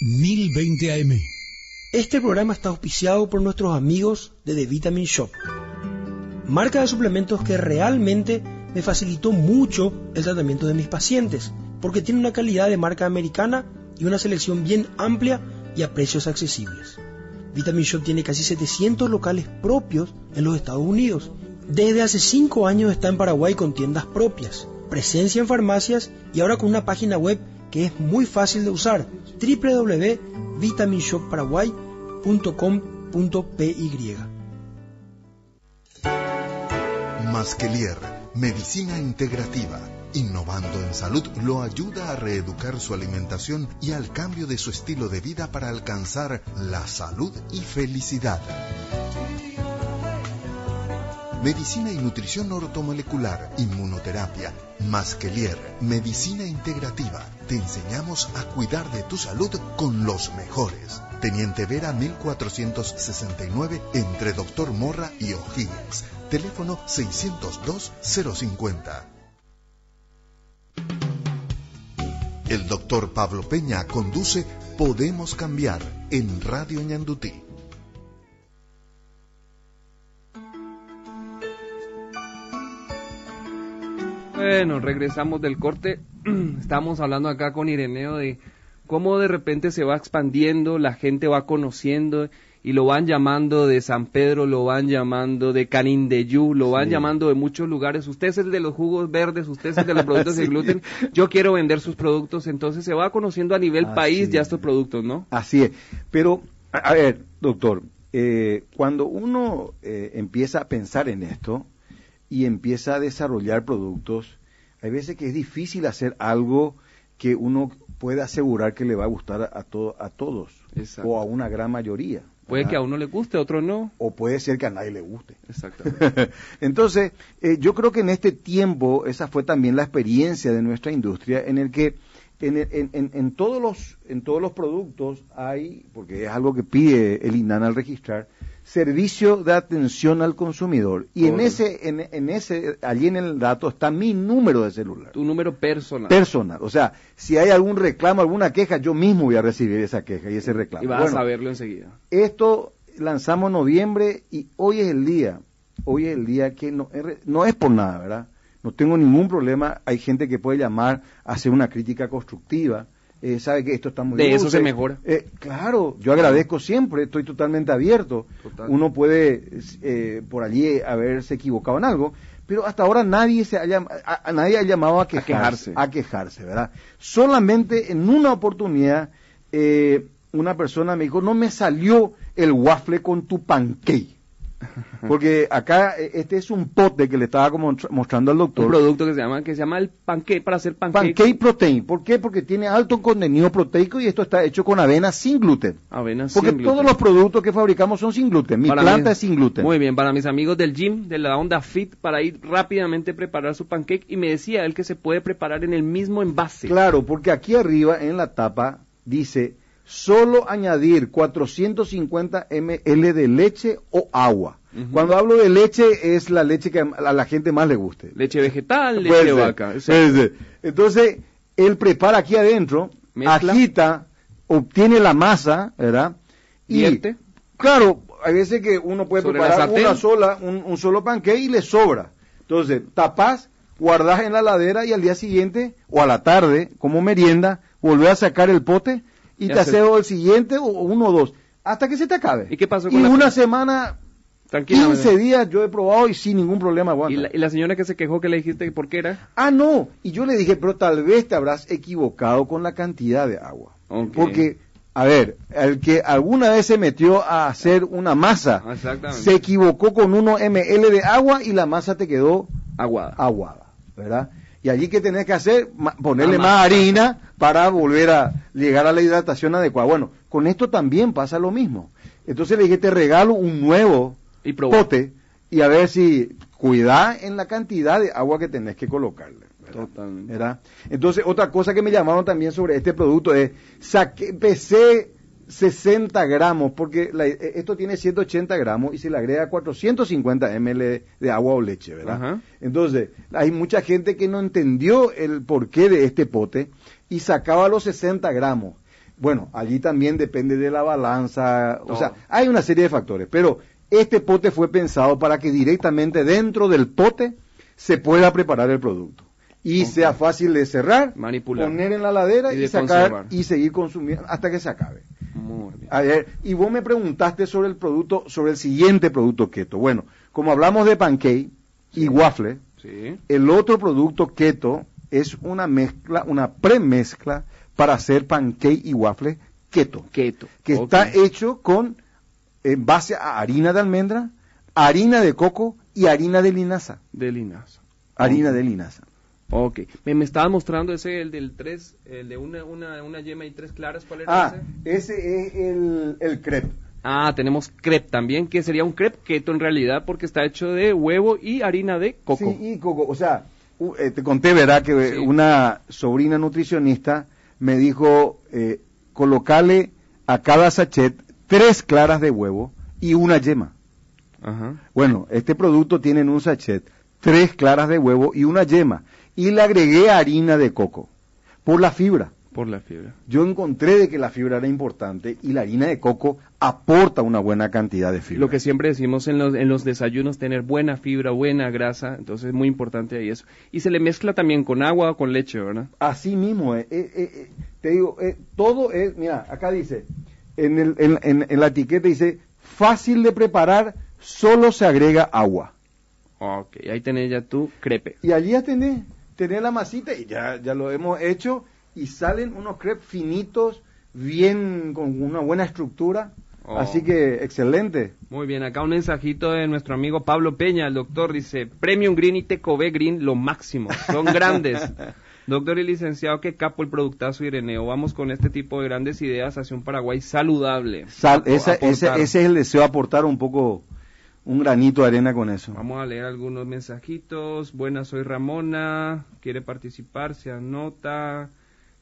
[SPEAKER 4] 1020 AM.
[SPEAKER 5] Este programa está auspiciado por nuestros amigos de The Vitamin Shop marca de suplementos que realmente me facilitó mucho el tratamiento de mis pacientes. porque tiene una calidad de marca americana y una selección bien amplia y a precios accesibles. Vitamin Shop tiene casi 700 locales propios en los Estados Unidos. Desde hace 5 años está en Paraguay con tiendas propias, presencia en farmacias y ahora con una página web que es muy fácil de usar, www.vitaminshop.paraguay.com.py.
[SPEAKER 1] Masquelier, medicina integrativa Innovando en salud lo ayuda a reeducar su alimentación y al cambio de su estilo de vida para alcanzar la salud y felicidad. Medicina y nutrición ortomolecular, inmunoterapia, Masquelier, medicina integrativa. Te enseñamos a cuidar de tu salud con los mejores. Teniente Vera 1469 entre Doctor Morra y O'Higgins. Teléfono 602 050. El doctor Pablo Peña conduce Podemos Cambiar en Radio Ñandutí.
[SPEAKER 2] Bueno, regresamos del corte. Estamos hablando acá con Ireneo de cómo de repente se va expandiendo, la gente va conociendo y lo van llamando de San Pedro, lo van llamando de Canindeyú, lo van llamando de muchos lugares. Usted es el de los jugos verdes, usted es el de los productos de gluten. Yo quiero vender sus productos, entonces se va conociendo a nivel país ya estos productos, ¿no?
[SPEAKER 3] Así es. Pero, a, ver, doctor, eh, cuando uno eh, empieza a pensar en esto y empieza a desarrollar productos, hay veces que es difícil hacer algo que uno puede asegurar que le va a gustar a, a todos o a una gran mayoría.
[SPEAKER 2] Puede que a uno le guste, a otro no.
[SPEAKER 3] O puede ser que a nadie le guste.
[SPEAKER 2] Exactamente.
[SPEAKER 3] Entonces, eh, yo creo que en este tiempo, esa fue también la experiencia de nuestra industria, en el que en, en, en, todos los, en todos los productos hay, porque es algo que pide el INAN al registrar, servicio de atención al consumidor. Y en ese, en, en, ese, allí en el dato está mi número de celular.
[SPEAKER 2] Tu número personal.
[SPEAKER 3] Personal. O sea, si hay algún reclamo, alguna queja, yo mismo voy a recibir esa queja y ese reclamo.
[SPEAKER 2] Y vas a saberlo enseguida.
[SPEAKER 3] Esto lanzamos en noviembre y hoy es el día. Hoy es el día que no, no es por nada, ¿verdad? No tengo ningún problema. Hay gente que puede llamar a hacer una crítica constructiva eh, sabe que esto está muy
[SPEAKER 2] De eso se mejora.
[SPEAKER 3] Eh, claro, yo agradezco siempre, estoy totalmente abierto. Uno puede eh, por allí haberse equivocado en algo, pero hasta ahora nadie se haya, a, nadie ha llamado a quejarse, a quejarse, ¿verdad? Solamente en una oportunidad una persona me dijo, no me salió el waffle con tu pancake. Porque acá eh, este es un pote que le estaba como mostrando al doctor.
[SPEAKER 2] Un producto que se llama que se llama el pancake para hacer pancake.
[SPEAKER 3] Pancake protein. ¿Por qué? Porque tiene alto contenido proteico y esto está hecho con avena sin gluten.
[SPEAKER 2] Avena
[SPEAKER 3] Porque todos los productos que fabricamos son sin gluten. Mi planta es sin gluten.
[SPEAKER 2] Muy bien, para mis amigos del gym, de la onda fit, para ir rápidamente a preparar su pancake y me decía él que se puede preparar en el mismo envase.
[SPEAKER 3] Claro, porque aquí arriba en la tapa dice solo añadir 450 ml de leche o agua. Cuando hablo de leche es la leche que a la gente más le guste.
[SPEAKER 2] Leche vegetal, leche de vaca.
[SPEAKER 3] Entonces, él prepara aquí adentro, agita, obtiene la masa, ¿verdad?
[SPEAKER 2] Y,
[SPEAKER 3] claro, hay veces que uno puede preparar una sola, un, un solo panqueque y le sobra. Entonces, tapas, guardas en la ladera y al día siguiente o a la tarde, como merienda, volver a sacar el pote y te haces el siguiente o uno o dos, hasta que se te acabe.
[SPEAKER 2] ¿Y qué pasó
[SPEAKER 3] con Y una semana, 15 días yo he probado y sin ningún problema aguanta.
[SPEAKER 2] ¿Y la, señora que se quejó que le dijiste por qué era?
[SPEAKER 3] Ah, no, y yo le dije, pero tal vez te habrás equivocado con la cantidad de agua. Porque, a ver, el que alguna vez se metió a hacer una masa, se equivocó con uno ml de agua y la masa te quedó
[SPEAKER 2] aguada.
[SPEAKER 3] Aguada, ¿verdad? Y allí que tenés que hacer, ponerle más harina para volver a llegar a la hidratación adecuada. Bueno, con esto también pasa lo mismo. Entonces le dije, te regalo un nuevo pote y a ver si cuida en la cantidad de agua que tenés que colocarle. ¿verdad? Entonces, otra cosa que me llamaron también sobre este producto es, saqué, empecé 60 gramos, porque eh, esto tiene 180 gramos y se le agrega 450 ml de agua o leche, ¿verdad? Entonces, hay mucha gente que no entendió el porqué de este pote y sacaba los 60 gramos. Bueno, allí también depende de la balanza, o sea, hay una serie de factores, pero este pote fue pensado para que directamente dentro del pote se pueda preparar el producto. y sea fácil de cerrar,
[SPEAKER 2] Manipular.
[SPEAKER 3] poner en la ladera
[SPEAKER 2] Y
[SPEAKER 3] sacar
[SPEAKER 2] conservar.
[SPEAKER 3] y seguir consumiendo hasta que se acabe.
[SPEAKER 2] Muy bien.
[SPEAKER 3] A ver, y vos me preguntaste sobre el producto, sobre el siguiente producto keto. Bueno, como hablamos de pancake y waffle,
[SPEAKER 2] Sí.
[SPEAKER 3] el otro producto keto es una mezcla, una premezcla para hacer pancake y waffle keto,
[SPEAKER 2] Keto.
[SPEAKER 3] que está hecho con en base a harina de almendra, harina de coco y harina de linaza.
[SPEAKER 2] De linaza.
[SPEAKER 3] Harina de linaza.
[SPEAKER 2] Ok. Me, me estaba mostrando ese, el del 3, el de una, una, una yema y tres claras. ¿Cuál era
[SPEAKER 3] Ah,
[SPEAKER 2] ese?
[SPEAKER 3] ese es el, el crepe.
[SPEAKER 2] Ah, tenemos crepe también, que sería un crepe keto en realidad porque está hecho de huevo y harina de coco.
[SPEAKER 3] Sí, y coco. O sea, eh, te conté, ¿verdad? Que
[SPEAKER 2] Sí.
[SPEAKER 3] una sobrina nutricionista me dijo, eh, colocarle a cada sachet tres claras de huevo y una yema.
[SPEAKER 2] Ajá.
[SPEAKER 3] Bueno, este producto tiene en un sachet tres claras de huevo y una yema. Y le agregué harina de coco por la fibra.
[SPEAKER 2] Por la fibra.
[SPEAKER 3] Yo encontré de que la fibra era importante y la harina de coco aporta una buena cantidad de fibra.
[SPEAKER 2] Lo que siempre decimos en los, en los desayunos, tener buena fibra, buena grasa, entonces es muy importante ahí eso. Y se le mezcla también con agua o con leche, ¿verdad?
[SPEAKER 3] Así mismo, eh, eh, eh, te digo, todo es, mira, acá dice, en, el, en, en- en la etiqueta dice, fácil de preparar, solo se agrega agua.
[SPEAKER 2] Ok, ahí tenés ya tu crepe.
[SPEAKER 3] Y allí ya tenés, tenés la masita y ya, ya lo hemos hecho y salen unos crepes finitos, bien, con una buena estructura.
[SPEAKER 2] Oh.
[SPEAKER 3] Así que, excelente.
[SPEAKER 2] Muy bien, acá un mensajito de nuestro amigo Pablo Peña, el doctor dice, Premium Green y Tecové Green, lo máximo, son grandes. Doctor y licenciado, qué capo el productazo Ireneo. Vamos con este tipo de grandes ideas hacia un Paraguay saludable.
[SPEAKER 3] Sal-
[SPEAKER 2] Apo-
[SPEAKER 3] esa- ese, ese es el deseo, aportar un poco, un granito de arena con eso.
[SPEAKER 2] Vamos a leer algunos mensajitos. Buenas, soy Ramona. Quiere participar, se anota.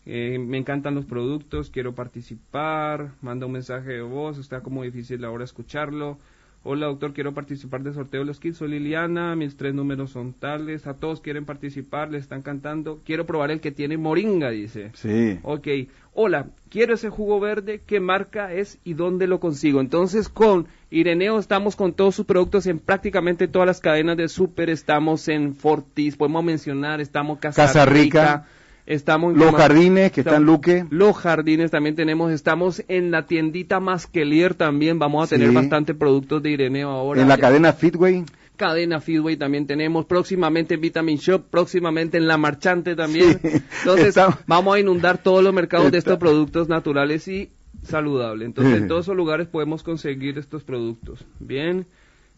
[SPEAKER 2] Eh, me encantan los productos, quiero participar. Manda un mensaje de voz, está como difícil ahora escucharlo. Hola doctor, quiero participar del sorteo de los kits. Soy Liliana, mis tres números son tales. A todos quieren participar, le están cantando. Quiero probar el que tiene moringa, dice.
[SPEAKER 3] Sí.
[SPEAKER 2] Ok, hola, quiero ese jugo verde, ¿qué marca es y dónde lo consigo? Entonces con Ireneo estamos con todos sus productos en prácticamente todas las cadenas de super, estamos en Fortis, podemos mencionar, estamos Casa,
[SPEAKER 3] Casa Rica,
[SPEAKER 2] Rica, estamos
[SPEAKER 3] Los jardines que en
[SPEAKER 2] Estamos-
[SPEAKER 3] Luque.
[SPEAKER 2] Los jardines también tenemos, estamos en la tiendita Masquelier también, vamos a tener
[SPEAKER 3] Sí.
[SPEAKER 2] bastante productos de Ireneo ahora.
[SPEAKER 3] En la
[SPEAKER 2] Ya-
[SPEAKER 3] cadena Fitway.
[SPEAKER 2] Cadena Feedway también tenemos, próximamente en Vitamin Shop, próximamente en La Marchante también.
[SPEAKER 3] Sí.
[SPEAKER 2] Entonces,
[SPEAKER 3] Estamos-
[SPEAKER 2] vamos a inundar todos los mercados de estos productos naturales y saludables. Entonces, en todos esos lugares podemos conseguir estos productos. Bien,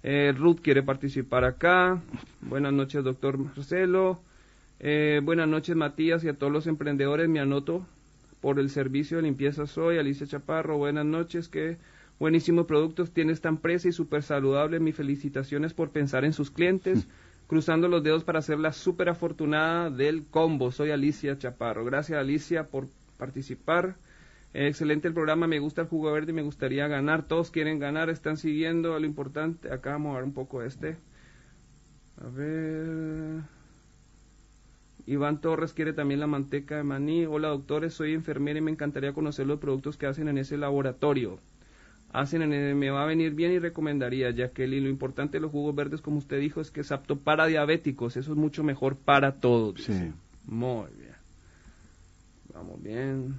[SPEAKER 2] eh, Ruth quiere participar acá. Buenas noches, doctor Marcelo. Eh, buenas noches, Matías, y a todos los emprendedores. Me anoto por el servicio de limpieza Soy, Alicia Chaparro. Buenas noches, que buenísimos productos tiene esta empresa y súper saludable. Mis felicitaciones por pensar en sus clientes. Cruzando los dedos para ser la súper afortunada del combo. Soy Alicia Chaparro. Gracias, Alicia, por participar. Eh, excelente el programa, me gusta el jugo verde y me gustaría ganar. Todos quieren ganar, están siguiendo lo importante. Acá vamos a ver un poco este. A ver. Iván Torres quiere también la manteca de maní. Hola doctores, soy enfermera y me encantaría conocer los productos que hacen en ese laboratorio. Hacen en el- me va a venir bien y recomendaría, Jacqueline. Lo importante de los jugos verdes, como usted dijo, es que es apto para diabéticos. Eso es mucho mejor para todos.
[SPEAKER 3] Sí.
[SPEAKER 2] dice. Muy bien. Vamos bien.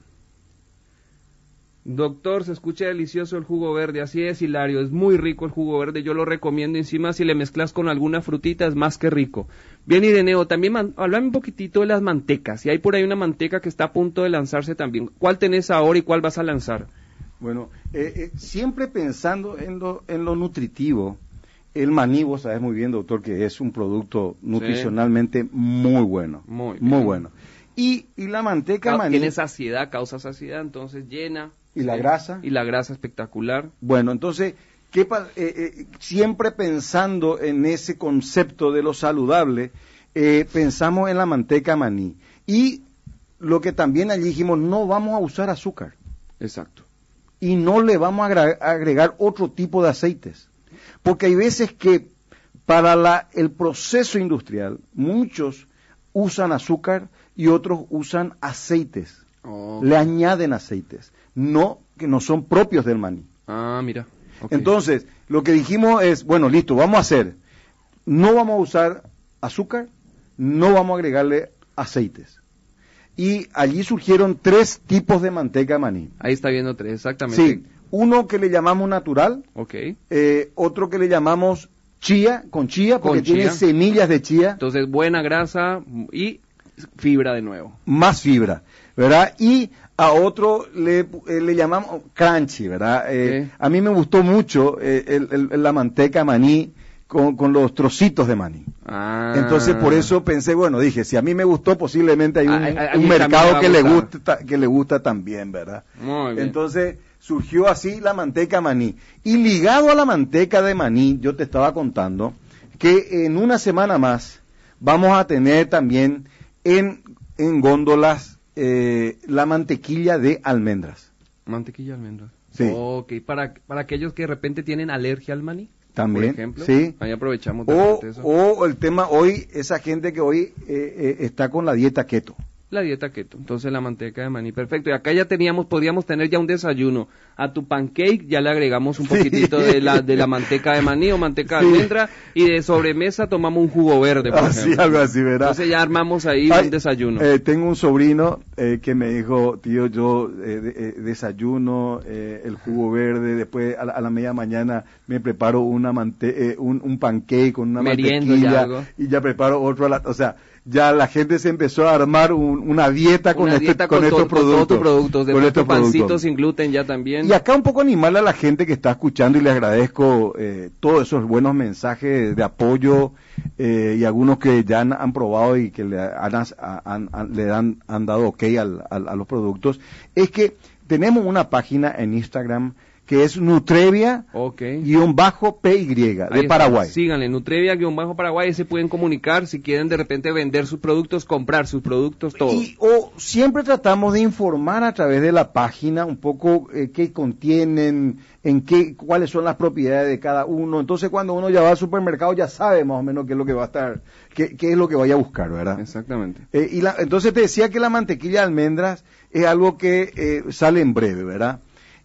[SPEAKER 2] Doctor, se escucha delicioso el jugo verde, así es, Hilario, es muy rico el jugo verde, yo lo recomiendo, encima si le mezclas con alguna frutita es más que rico. Bien, Ireneo, también háblame un poquitito de las mantecas, y hay por ahí una manteca que está a punto de lanzarse también. ¿Cuál tenés ahora y cuál vas a lanzar?
[SPEAKER 3] Bueno, eh, eh, siempre pensando en lo, en lo nutritivo, el maní, vos sabes muy bien, doctor, que es un producto nutricionalmente muy bueno.
[SPEAKER 2] Muy
[SPEAKER 3] bueno. Y, y la manteca
[SPEAKER 2] Ca-
[SPEAKER 3] maní,
[SPEAKER 2] Tiene saciedad, causa saciedad, entonces llena.
[SPEAKER 3] ¿Y la grasa?
[SPEAKER 2] Y la grasa espectacular.
[SPEAKER 3] bueno, entonces, ¿qué pa- eh, eh, siempre pensando en ese concepto de lo saludable, eh, pensamos en la manteca maní. Y lo que también allí dijimos, no vamos a usar azúcar.
[SPEAKER 2] Exacto.
[SPEAKER 3] y no le vamos a agregar otro tipo de aceites. Porque hay veces que para la- el proceso industrial muchos usan azúcar y otros usan aceites. Le añaden aceites, no que no son propios del maní.
[SPEAKER 2] Ah, mira.
[SPEAKER 3] Entonces, lo que dijimos es, bueno, listo, vamos a hacer, no vamos a usar azúcar, no vamos a agregarle aceites. Y allí surgieron tres tipos de manteca de maní.
[SPEAKER 2] Ahí está viendo tres, exactamente.
[SPEAKER 3] Sí, uno que le llamamos natural,
[SPEAKER 2] Ok.
[SPEAKER 3] eh, otro que le llamamos chía, con chía, porque
[SPEAKER 2] Con
[SPEAKER 3] tiene semillas de chía,
[SPEAKER 2] Entonces, buena grasa y fibra de nuevo.
[SPEAKER 3] más fibra, ¿verdad? Y a otro le, eh, le llamamos crunchy, ¿verdad? Eh. A mí me gustó mucho eh, el- el- la manteca maní con, con los trocitos de maní.
[SPEAKER 2] Ah.
[SPEAKER 3] Entonces por eso pensé, bueno, dije, si a mí me gustó, posiblemente hay un,
[SPEAKER 2] A- a-
[SPEAKER 3] mercado que le, gusta, que le gusta también, ¿verdad?
[SPEAKER 2] Muy bien.
[SPEAKER 3] Entonces surgió así la manteca maní. Y ligado a la manteca de maní, yo te estaba contando que en una semana más vamos a tener también en, en góndolas eh, la mantequilla de almendras.
[SPEAKER 2] Mantequilla de almendras.
[SPEAKER 3] Sí.
[SPEAKER 2] Ok, para, para aquellos que de repente tienen alergia al maní.
[SPEAKER 3] También,
[SPEAKER 2] Por ejemplo.
[SPEAKER 3] sí.
[SPEAKER 2] Ahí aprovechamos de
[SPEAKER 3] O,
[SPEAKER 2] eso.
[SPEAKER 3] o el tema hoy, esa gente que hoy eh, eh, está con la dieta keto.
[SPEAKER 2] La dieta keto. Entonces la manteca de maní. Perfecto. Y acá ya teníamos, podríamos tener ya un desayuno. A tu pancake ya le agregamos un
[SPEAKER 3] Sí.
[SPEAKER 2] poquitito de la, de la manteca de maní o manteca de almendra. Y de sobremesa tomamos un jugo verde, por
[SPEAKER 3] Así,
[SPEAKER 2] ejemplo.
[SPEAKER 3] algo así, ¿verdad?
[SPEAKER 2] Entonces ya armamos ahí
[SPEAKER 3] Ay,
[SPEAKER 2] un desayuno.
[SPEAKER 3] eh, tengo un sobrino eh, que me dijo, tío, yo eh, de- eh, desayuno eh, el jugo verde, después a la, a la media mañana me preparo una mante eh, un, un pancake con una
[SPEAKER 2] Meriendo
[SPEAKER 3] mantequilla
[SPEAKER 2] ya algo.
[SPEAKER 3] y ya preparo otro, a la- o sea, ya la gente se empezó a armar un- una dieta con,
[SPEAKER 2] Una
[SPEAKER 3] este-
[SPEAKER 2] dieta
[SPEAKER 3] con
[SPEAKER 2] con,
[SPEAKER 3] estos
[SPEAKER 2] con
[SPEAKER 3] productos.
[SPEAKER 2] De
[SPEAKER 3] con
[SPEAKER 2] pronto
[SPEAKER 3] estos productos.
[SPEAKER 2] pancitos sin gluten ya también.
[SPEAKER 3] Y acá un poco animarle a la gente que está escuchando y le agradezco eh, todos esos buenos mensajes de apoyo eh, y algunos que ya han, han probado y que le han, han- han- le dan, han dado ok al- al- a los productos, es que tenemos una página en Instagram que es Nutrevia
[SPEAKER 2] Ok.
[SPEAKER 3] guion bajo PY
[SPEAKER 2] Ahí
[SPEAKER 3] de. Paraguay.
[SPEAKER 2] Síganle, Nutrevia-Paraguay, se pueden comunicar si quieren de repente vender sus productos, comprar sus productos, todo.
[SPEAKER 3] Y, o siempre tratamos de informar a través de la página un poco eh, qué contienen, en qué, cuáles son las propiedades de cada uno. Entonces cuando uno ya va al supermercado ya sabe más o menos qué es lo que va a estar, qué, qué es lo que vaya a buscar, ¿verdad?
[SPEAKER 2] Exactamente.
[SPEAKER 3] Eh, y la- entonces te decía que la mantequilla de almendras es algo que eh, sale en breve, ¿verdad?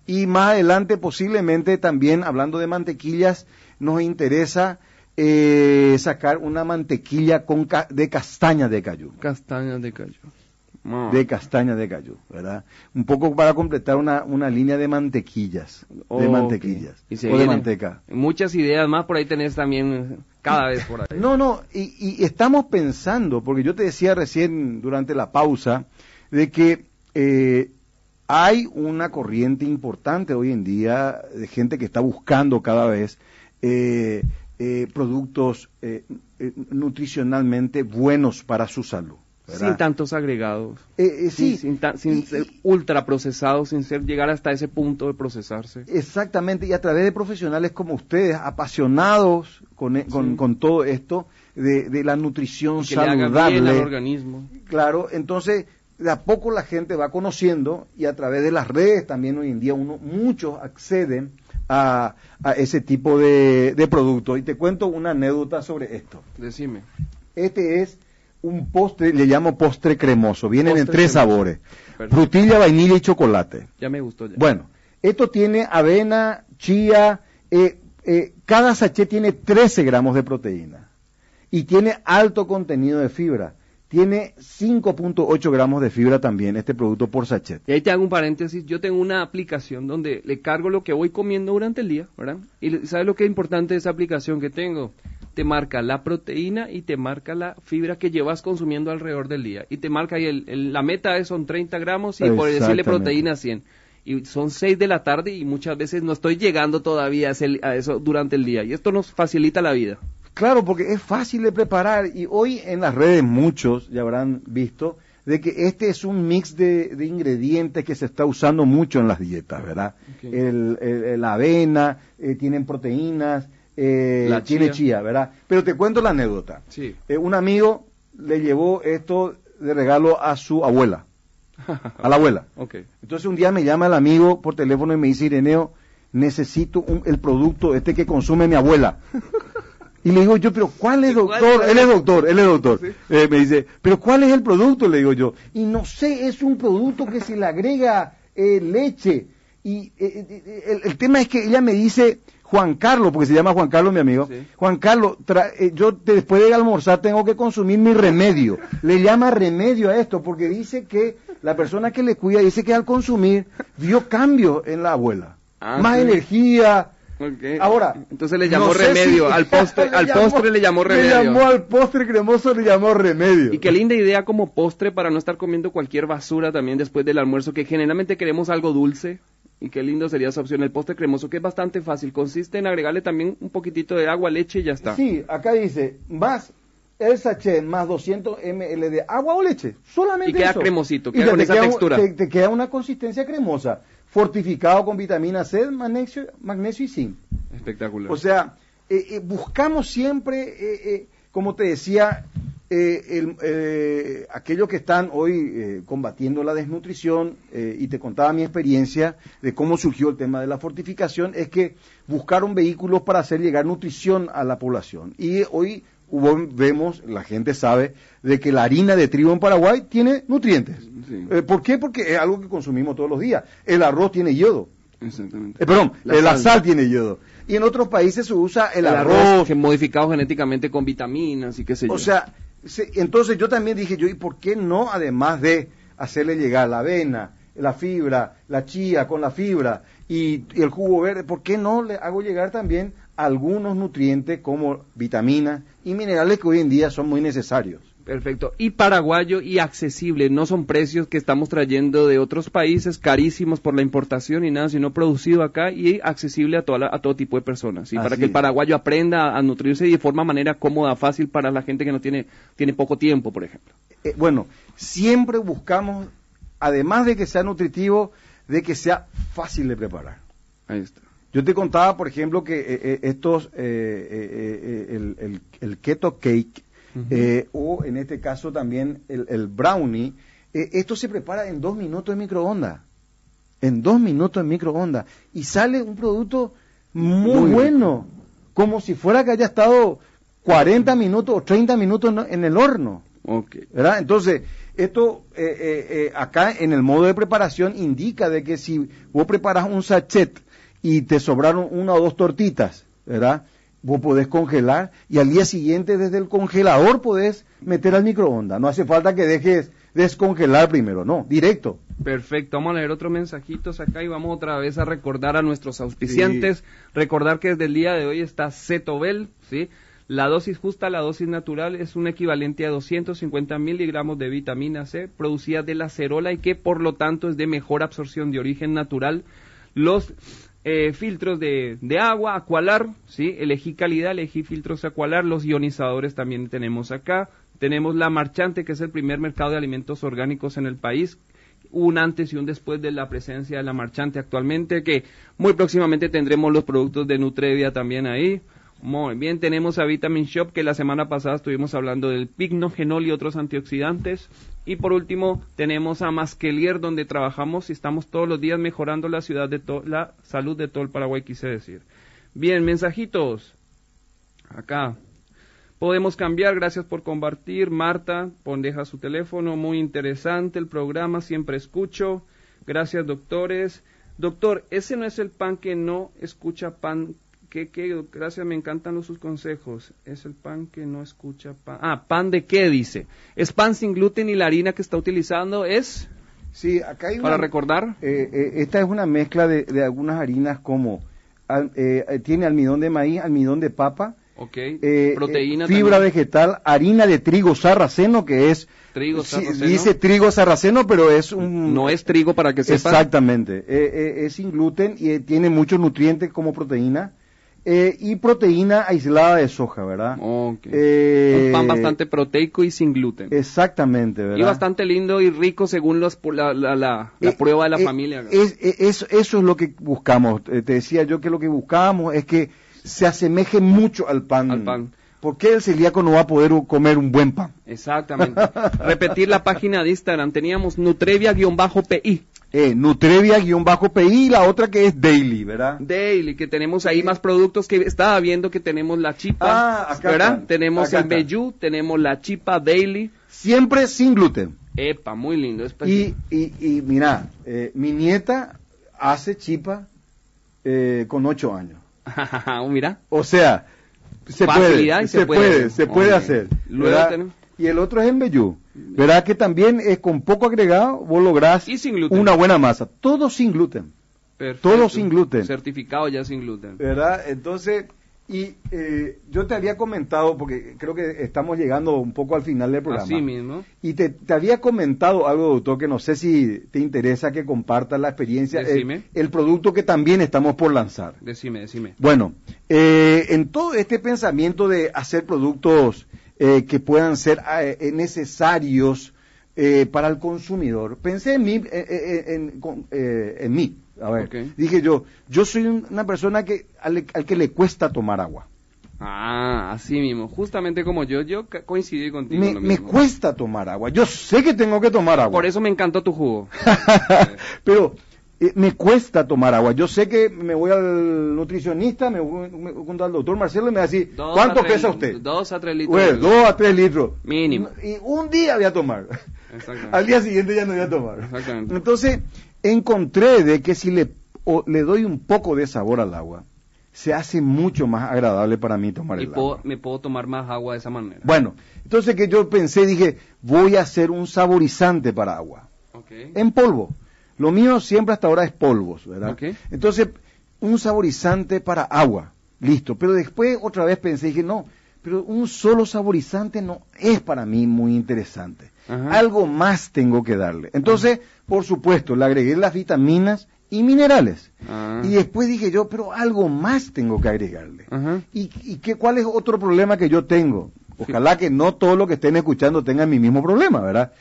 [SPEAKER 3] Y más adelante posiblemente también, hablando de mantequillas, nos interesa eh, sacar una mantequilla con ca- de castaña de cayú.
[SPEAKER 2] Castañas de. Ah.
[SPEAKER 3] De castaña de cayú, ¿verdad? Un poco para completar una, una línea de mantequillas. De mantequillas.
[SPEAKER 2] Y se
[SPEAKER 3] o de manteca.
[SPEAKER 2] Muchas ideas más por ahí tenés también cada vez por ahí.
[SPEAKER 3] No, no, y, y estamos pensando, porque yo te decía recién durante la pausa, de que eh, hay una corriente importante hoy en día de gente que está buscando cada vez eh, eh, productos eh, nutricionalmente buenos para su salud. ¿verdad?
[SPEAKER 2] Sin tantos agregados.
[SPEAKER 3] Sí,
[SPEAKER 2] Sin, sin ta- sin
[SPEAKER 3] Y-
[SPEAKER 2] ser
[SPEAKER 3] y-
[SPEAKER 2] ultra procesados, sin ser llegar hasta ese punto de procesarse.
[SPEAKER 3] Exactamente, y a través de profesionales como ustedes, apasionados con, con,
[SPEAKER 2] Sí.
[SPEAKER 3] con todo esto de, de la nutrición
[SPEAKER 2] que le haga bien al
[SPEAKER 3] saludable.
[SPEAKER 2] organismo.
[SPEAKER 3] Claro, entonces de a poco la gente va conociendo y a través de las redes también hoy en día uno, muchos acceden a, a ese tipo de, de productos. Y te cuento una anécdota sobre esto.
[SPEAKER 2] Decime.
[SPEAKER 3] Este es un postre, le llamo postre cremoso. Vienen en tres
[SPEAKER 2] cremoso.
[SPEAKER 3] sabores. Frutilla, vainilla y chocolate.
[SPEAKER 2] Ya me gustó ya.
[SPEAKER 3] Bueno, esto tiene avena, chía, eh, eh, cada sachet tiene 13 gramos de proteína y tiene alto contenido de fibra. Tiene 5.8 gramos de fibra también este producto por sachet.
[SPEAKER 2] Y ahí te hago un paréntesis. Yo tengo una aplicación donde le cargo lo que voy comiendo durante el día, ¿verdad? Y ¿sabes lo que es importante de esa aplicación que tengo? Te marca la proteína y te marca la fibra que llevas consumiendo alrededor del día. Y te marca ahí, el, el- la meta es, son 30 gramos y por decirle proteína 100. Y son 6 de la tarde y muchas veces no estoy llegando todavía a, ese- a eso durante el día. Y esto nos facilita la vida.
[SPEAKER 3] Claro, porque es fácil de preparar y hoy en las redes muchos ya habrán visto de que este es un mix de, de ingredientes que se está usando mucho en las dietas, ¿verdad? El, el- la avena, eh, tienen proteínas, eh,
[SPEAKER 2] La
[SPEAKER 3] tiene
[SPEAKER 2] chía.
[SPEAKER 3] ¿verdad? Pero te cuento la anécdota.
[SPEAKER 2] Sí.
[SPEAKER 3] Eh, un amigo le llevó esto de regalo a su abuela, a la abuela.
[SPEAKER 2] ok.
[SPEAKER 3] Entonces un día me llama el amigo por teléfono y me dice, Ireneo, necesito un- el producto este que consume mi abuela. Y le digo yo, pero ¿cuál es,
[SPEAKER 2] ¿Y cuál
[SPEAKER 3] doctor? Él es doctor, él es doctor.
[SPEAKER 2] Sí.
[SPEAKER 3] Eh, me dice, pero ¿cuál es el producto? Le digo yo. Y no sé, es un producto que se le agrega eh, leche. Y eh, eh, el, el tema es que ella me dice, Juan Carlos, porque se llama Juan Carlos, mi amigo. Juan Carlos, eh, yo después de almorzar tengo que consumir mi remedio. Le llama remedio a esto, porque dice que la persona que le cuida dice que al consumir vio cambio en la abuela. Ah, Más energía. Ahora,
[SPEAKER 2] entonces le llamó remedio, al postre, al postre le llamó remedio.
[SPEAKER 3] Le llamó al postre cremoso, le llamó remedio.
[SPEAKER 2] Y qué linda idea como postre para no estar comiendo cualquier basura también después del almuerzo, que generalmente queremos algo dulce. Y qué lindo sería esa opción, el postre cremoso, que es bastante fácil. Consiste en agregarle también un poquitito de agua, leche y ya está.
[SPEAKER 3] Sí, acá dice, más el sachet más 200 ml de agua o leche. Solamente
[SPEAKER 2] Y queda cremosito, queda con esa textura.
[SPEAKER 3] te, queda una consistencia cremosa. Fortificado con vitamina C, magnesio, magnesio y zinc.
[SPEAKER 2] Espectacular.
[SPEAKER 3] O sea, eh, eh, buscamos siempre, eh, como te decía, aquellos que están hoy combatiendo la desnutrición, y te contaba mi experiencia de cómo surgió el tema de la fortificación, es que buscaron vehículos para hacer llegar nutrición a la población. Y hoy vemos, la gente sabe, de que la harina de trigo en Paraguay tiene nutrientes. ¿Por qué? Porque es algo que consumimos todos los días. El arroz tiene yodo.
[SPEAKER 2] Exactamente.
[SPEAKER 3] perdón, la, sal. tiene yodo. Y en otros países se usa el, arroz,
[SPEAKER 2] modificado genéticamente con vitaminas y qué sé yo.
[SPEAKER 3] O sea, entonces yo también dije yo, ¿y por qué no, además de hacerle llegar la avena, la fibra, la chía con la fibra y, el jugo verde, ¿por qué no le hago llegar también algunos nutrientes como vitaminas y minerales que hoy en día son muy necesarios?
[SPEAKER 2] Perfecto. Y paraguayo y accesible. No son precios que estamos trayendo de otros países carísimos por la importación y nada, sino producido acá y accesible a, toda a todo tipo de personas. Y para que el paraguayo aprenda a nutrirse de forma manera cómoda, fácil para la gente que no tiene, tiene poco tiempo, por ejemplo.
[SPEAKER 3] Eh, bueno, siempre buscamos, además de que sea nutritivo, de que sea fácil de preparar.
[SPEAKER 2] Ahí está.
[SPEAKER 3] Yo te contaba, por ejemplo, que eh, eh, estos, el, el keto cake, eh, o en este caso también el, brownie. Eh, esto se prepara en dos minutos en microondas. En dos minutos en microondas. Y sale un producto muy, bueno. Como si fuera que haya estado 40 minutos o 30 minutos en el horno. ¿verdad? Entonces, esto eh, acá en el modo de preparación indica de que si vos preparas un sachet y te sobraron una o dos tortitas, ¿verdad? vos podés congelar y al día siguiente desde el congelador podés meter al microondas. No hace falta que dejes descongelar primero, no, directo.
[SPEAKER 2] Perfecto, vamos a leer otros mensajitos acá y vamos otra vez a recordar a nuestros auspiciantes. Recordar que desde el día de hoy está Cetobel, ¿sí? La dosis justa, la dosis natural, es un equivalente a 250 miligramos de vitamina C producida de la cerola y que por lo tanto es de mejor absorción de origen natural. Los eh, filtros de, de, agua, Aqualar, ¿sí? Elegí calidad, elegí filtros Aqualar, los ionizadores también tenemos acá. Tenemos la Marchante, que es el primer mercado de alimentos orgánicos en el país. Un antes y un después de la presencia de la Marchante actualmente, que muy próximamente tendremos los productos de Nutrevia también ahí. Muy bien, tenemos a Vitamin Shop, que la semana pasada estuvimos hablando del pignogénol y otros antioxidantes. Y por último, tenemos a Masquelier, donde trabajamos y estamos todos los días mejorando la ciudad de la salud de todo el Paraguay, quise decir. Bien, mensajitos. Acá. Podemos cambiar, gracias por compartir. Marta, pon deja su teléfono, muy interesante el programa, siempre escucho. Gracias, doctores. Doctor, ese no es el pan que no escucha pan ¿Qué, qué? Gracias, me encantan sus consejos. Es el pan que no escucha pan. Ah, ¿pan de qué dice? ¿Es pan sin gluten y la harina que está utilizando es?
[SPEAKER 3] Sí, acá hay
[SPEAKER 2] Para recordar.
[SPEAKER 3] Eh, eh, esta es una mezcla de, algunas harinas como eh, tiene almidón de maíz, almidón de papa,
[SPEAKER 2] okay. proteína,
[SPEAKER 3] fibra vegetal, harina de trigo sarraceno que es
[SPEAKER 2] trigo sarraceno.
[SPEAKER 3] dice trigo sarraceno, pero es un
[SPEAKER 2] no es trigo para que sepa.
[SPEAKER 3] Exactamente, es sin gluten y tiene muchos nutrientes como proteína. Eh, y proteína aislada de soja, ¿verdad?
[SPEAKER 2] Eh, un pan bastante proteico y sin gluten.
[SPEAKER 3] Exactamente, ¿verdad? Y
[SPEAKER 2] bastante lindo y rico según los, la, la, la, eh, prueba de la familia.
[SPEAKER 3] Es, eso es lo que buscamos. te decía yo que lo que buscamos es que se asemeje mucho al pan.
[SPEAKER 2] Al pan.
[SPEAKER 3] ¿Por qué el celíaco no va a poder comer un buen pan?
[SPEAKER 2] Exactamente. Repetir la página de Instagram. Teníamos Nutrevia-PI
[SPEAKER 3] eh, Nutrevia-PI y la otra que es Daily, ¿verdad?
[SPEAKER 2] Daily, que tenemos ahí más productos que estaba viendo que tenemos la chipa,
[SPEAKER 3] ah, acá
[SPEAKER 2] ¿verdad? tenemos el Beyu, tenemos la chipa Daily.
[SPEAKER 3] Siempre sin gluten.
[SPEAKER 2] Epa, muy lindo.
[SPEAKER 3] y, y, mira, eh, mi nieta hace chipa eh, con ocho años.
[SPEAKER 2] Mira.
[SPEAKER 3] O sea, se
[SPEAKER 2] Facilidad
[SPEAKER 3] puede,
[SPEAKER 2] y se
[SPEAKER 3] se
[SPEAKER 2] puede.
[SPEAKER 3] puede, se puede hacer.
[SPEAKER 2] Luego tenemos-
[SPEAKER 3] Y el otro es en Bellú. ¿Verdad que también es con poco agregado vos lográs
[SPEAKER 2] Y sin gluten.
[SPEAKER 3] una buena masa? Todo sin gluten.
[SPEAKER 2] Perfecto.
[SPEAKER 3] Todo sin gluten.
[SPEAKER 2] Certificado ya sin gluten.
[SPEAKER 3] ¿Verdad? Entonces, y eh, yo te había comentado, porque creo que estamos llegando un poco al final del programa.
[SPEAKER 2] Así mismo.
[SPEAKER 3] Y te, te había comentado algo, doctor, que no sé si te interesa que compartas la experiencia.
[SPEAKER 2] Decime.
[SPEAKER 3] El, el producto que también estamos por lanzar.
[SPEAKER 2] Decime, decime.
[SPEAKER 3] Bueno, eh, en todo este pensamiento de hacer productos eh, que puedan ser eh, eh, necesarios eh, para el consumidor, pensé en mí, en, en mí. A ver, dije yo, yo soy un- una persona que al, al que le cuesta tomar agua.
[SPEAKER 2] Ah, así mismo. Justamente como yo, yo coincidí contigo.
[SPEAKER 3] Me,
[SPEAKER 2] en lo
[SPEAKER 3] me
[SPEAKER 2] mismo.
[SPEAKER 3] cuesta tomar agua. Yo sé que tengo que tomar agua.
[SPEAKER 2] Por eso me encantó tu jugo.
[SPEAKER 3] Pero eh, me cuesta tomar agua. Yo sé que me voy al nutricionista, me voy me voy junto al doctor Marcelo y me va a decir,
[SPEAKER 2] Dos
[SPEAKER 3] ¿cuánto
[SPEAKER 2] a tres-
[SPEAKER 3] pesa usted?
[SPEAKER 2] Dos a tres litros.
[SPEAKER 3] Bueno,
[SPEAKER 2] de-
[SPEAKER 3] dos a tres litros.
[SPEAKER 2] Mínimo.
[SPEAKER 3] Y un día voy a tomar.
[SPEAKER 2] Exactamente.
[SPEAKER 3] Al día siguiente ya no voy a tomar.
[SPEAKER 2] Exactamente.
[SPEAKER 3] Entonces, encontré de que si le, o- le doy un poco de sabor al agua, se hace mucho más agradable para mí tomar
[SPEAKER 2] Y
[SPEAKER 3] el
[SPEAKER 2] puedo-
[SPEAKER 3] agua.
[SPEAKER 2] me puedo tomar más agua de esa manera.
[SPEAKER 3] Bueno, entonces que yo pensé, dije, voy a hacer un saborizante para agua.
[SPEAKER 2] Ok.
[SPEAKER 3] En polvo. Lo mío siempre hasta ahora es polvos, ¿verdad? Entonces, un saborizante para agua. Listo. Pero después otra vez pensé, dije, no, pero un solo saborizante no es para mí muy interesante.
[SPEAKER 2] Ajá.
[SPEAKER 3] Algo más tengo que darle. Entonces, por supuesto, le agregué las vitaminas y minerales.
[SPEAKER 2] Ah.
[SPEAKER 3] Y después dije yo, pero algo más tengo que agregarle. ¿Y, y qué, cuál es otro problema que yo tengo? Ojalá que no todos los que estén escuchando tengan mi mismo problema, ¿verdad?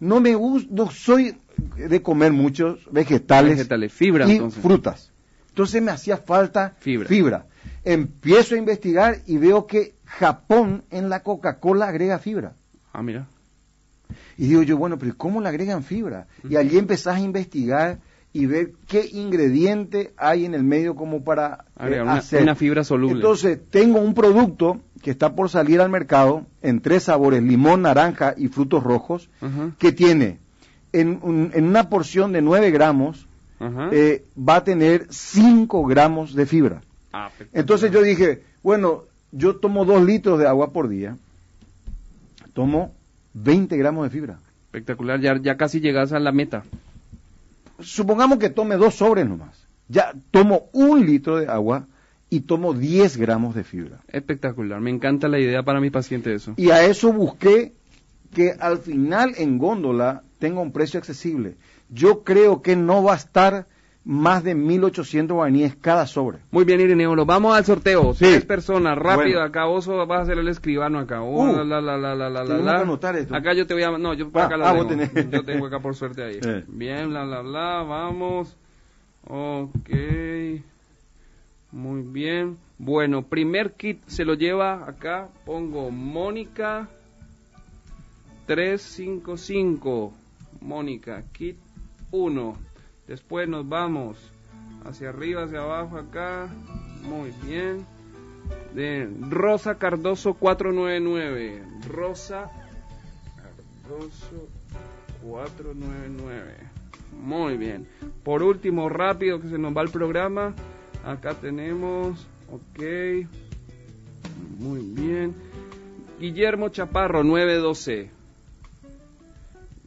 [SPEAKER 3] No me gusta, no soy de comer muchos vegetales,
[SPEAKER 2] Vegetales, fibra,
[SPEAKER 3] y
[SPEAKER 2] entonces.
[SPEAKER 3] frutas. Entonces me hacía falta
[SPEAKER 2] Fibra.
[SPEAKER 3] Empiezo a investigar y veo que Japón en la Coca-Cola agrega fibra.
[SPEAKER 2] Ah, mira.
[SPEAKER 3] Y digo yo, bueno, pero ¿cómo le agregan fibra? Y allí empezás a investigar y ver qué ingrediente hay en el medio como para eh,
[SPEAKER 2] una-
[SPEAKER 3] hacer.
[SPEAKER 2] una fibra soluble.
[SPEAKER 3] Entonces, tengo un producto que está por salir al mercado en tres sabores, limón, naranja y frutos rojos, que tiene en, un- en una porción de 9 gramos, eh, va a tener 5 gramos de fibra.
[SPEAKER 2] Ah.
[SPEAKER 3] Entonces yo dije, bueno, yo tomo 2 litros de agua por día, tomo 20 gramos de fibra.
[SPEAKER 2] Espectacular, ya, ya casi llegas a la meta.
[SPEAKER 3] Supongamos que tome dos sobres nomás. Ya tomo un litro de agua y tomo 10 gramos de fibra.
[SPEAKER 2] Espectacular, me encanta la idea para mi paciente eso.
[SPEAKER 3] Y a eso busqué que al final en góndola tenga un precio accesible. Yo creo que no va a estar más de 1.800 guaraníes cada sobre.
[SPEAKER 2] Muy bien, Ireneo, lo vamos al sorteo.
[SPEAKER 3] Sí.
[SPEAKER 2] Tres personas, rápido,
[SPEAKER 3] Bueno.
[SPEAKER 2] acá vos vas a ser el escribano acá. Oh,
[SPEAKER 3] Uh,
[SPEAKER 2] la, la, la, la, la, la,
[SPEAKER 3] tenemos
[SPEAKER 2] la.
[SPEAKER 3] que anotar esto.
[SPEAKER 2] Acá yo te voy a... No, yo
[SPEAKER 3] Ah,
[SPEAKER 2] acá la
[SPEAKER 3] ah, vos
[SPEAKER 2] tengo.
[SPEAKER 3] tenés.
[SPEAKER 2] Yo tengo acá por suerte ahí.
[SPEAKER 3] Eh.
[SPEAKER 2] Bien, la, la, la, vamos. Ok. Muy bien. Bueno, primer kit se lo lleva acá. Pongo Mónica 355. Mónica, kit 1. Después nos vamos hacia arriba, hacia abajo acá. Muy bien. De Rosa Cardoso 499. Rosa Cardoso 499. Muy bien. Por último, rápido que se nos va el programa. Acá tenemos. Ok. Muy bien. Guillermo Chaparro 912.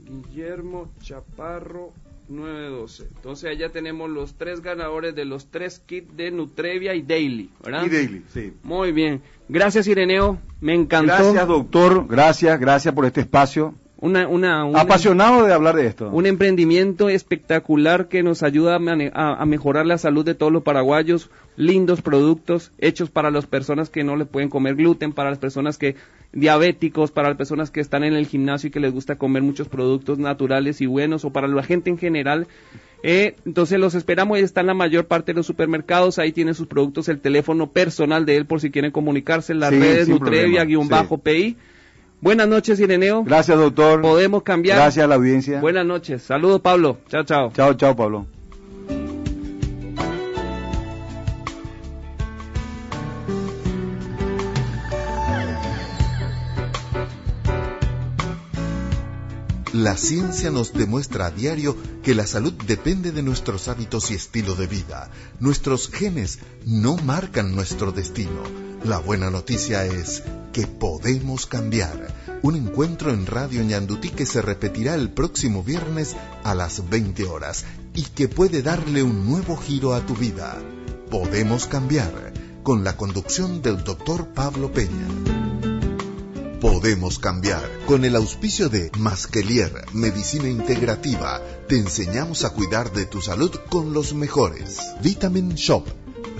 [SPEAKER 2] Guillermo Chaparro 912. Entonces allá tenemos los tres ganadores de los tres kits de Nutrevia y Daily, ¿verdad?
[SPEAKER 3] Y daily, sí.
[SPEAKER 2] Muy bien. Gracias Ireneo, me encantó.
[SPEAKER 3] Gracias, doctor. Gracias, gracias por este espacio.
[SPEAKER 2] Una, una, una-
[SPEAKER 3] Apasionado de hablar de esto.
[SPEAKER 2] un emprendimiento espectacular que nos ayuda a, a- a mejorar la salud de todos los paraguayos. Lindos productos hechos para las personas que no le pueden comer gluten, para las personas que diabéticos, para las personas que están en el gimnasio y que les gusta comer muchos productos naturales y buenos, o para la gente en general. Eh, entonces los esperamos, está en la mayor parte de los supermercados, ahí tienen sus productos, el teléfono personal de él por si quieren comunicarse, en las
[SPEAKER 3] Sí,
[SPEAKER 2] redes Nutrevia-PI. Buenas noches, Ireneo.
[SPEAKER 3] Gracias, doctor.
[SPEAKER 2] Podemos cambiar.
[SPEAKER 3] Gracias a la audiencia.
[SPEAKER 2] Buenas noches. Saludos, Pablo. Chao, chao.
[SPEAKER 3] Chao, chao, Pablo.
[SPEAKER 1] La ciencia nos demuestra a diario que la salud depende de nuestros hábitos y estilo de vida. Nuestros genes no marcan nuestro destino. La buena noticia es que podemos cambiar. Un encuentro en Radio Ñandutí que se repetirá el próximo viernes a las 20 horas y que puede darle un nuevo giro a tu vida. Podemos cambiar con la conducción del doctor Pablo Peña. Podemos cambiar. Con el auspicio de Masquelier, Medicina Integrativa, te enseñamos a cuidar de tu salud con los mejores. Vitamin Shop,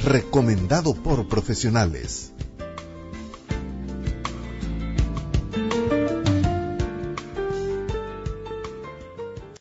[SPEAKER 1] recomendado por profesionales.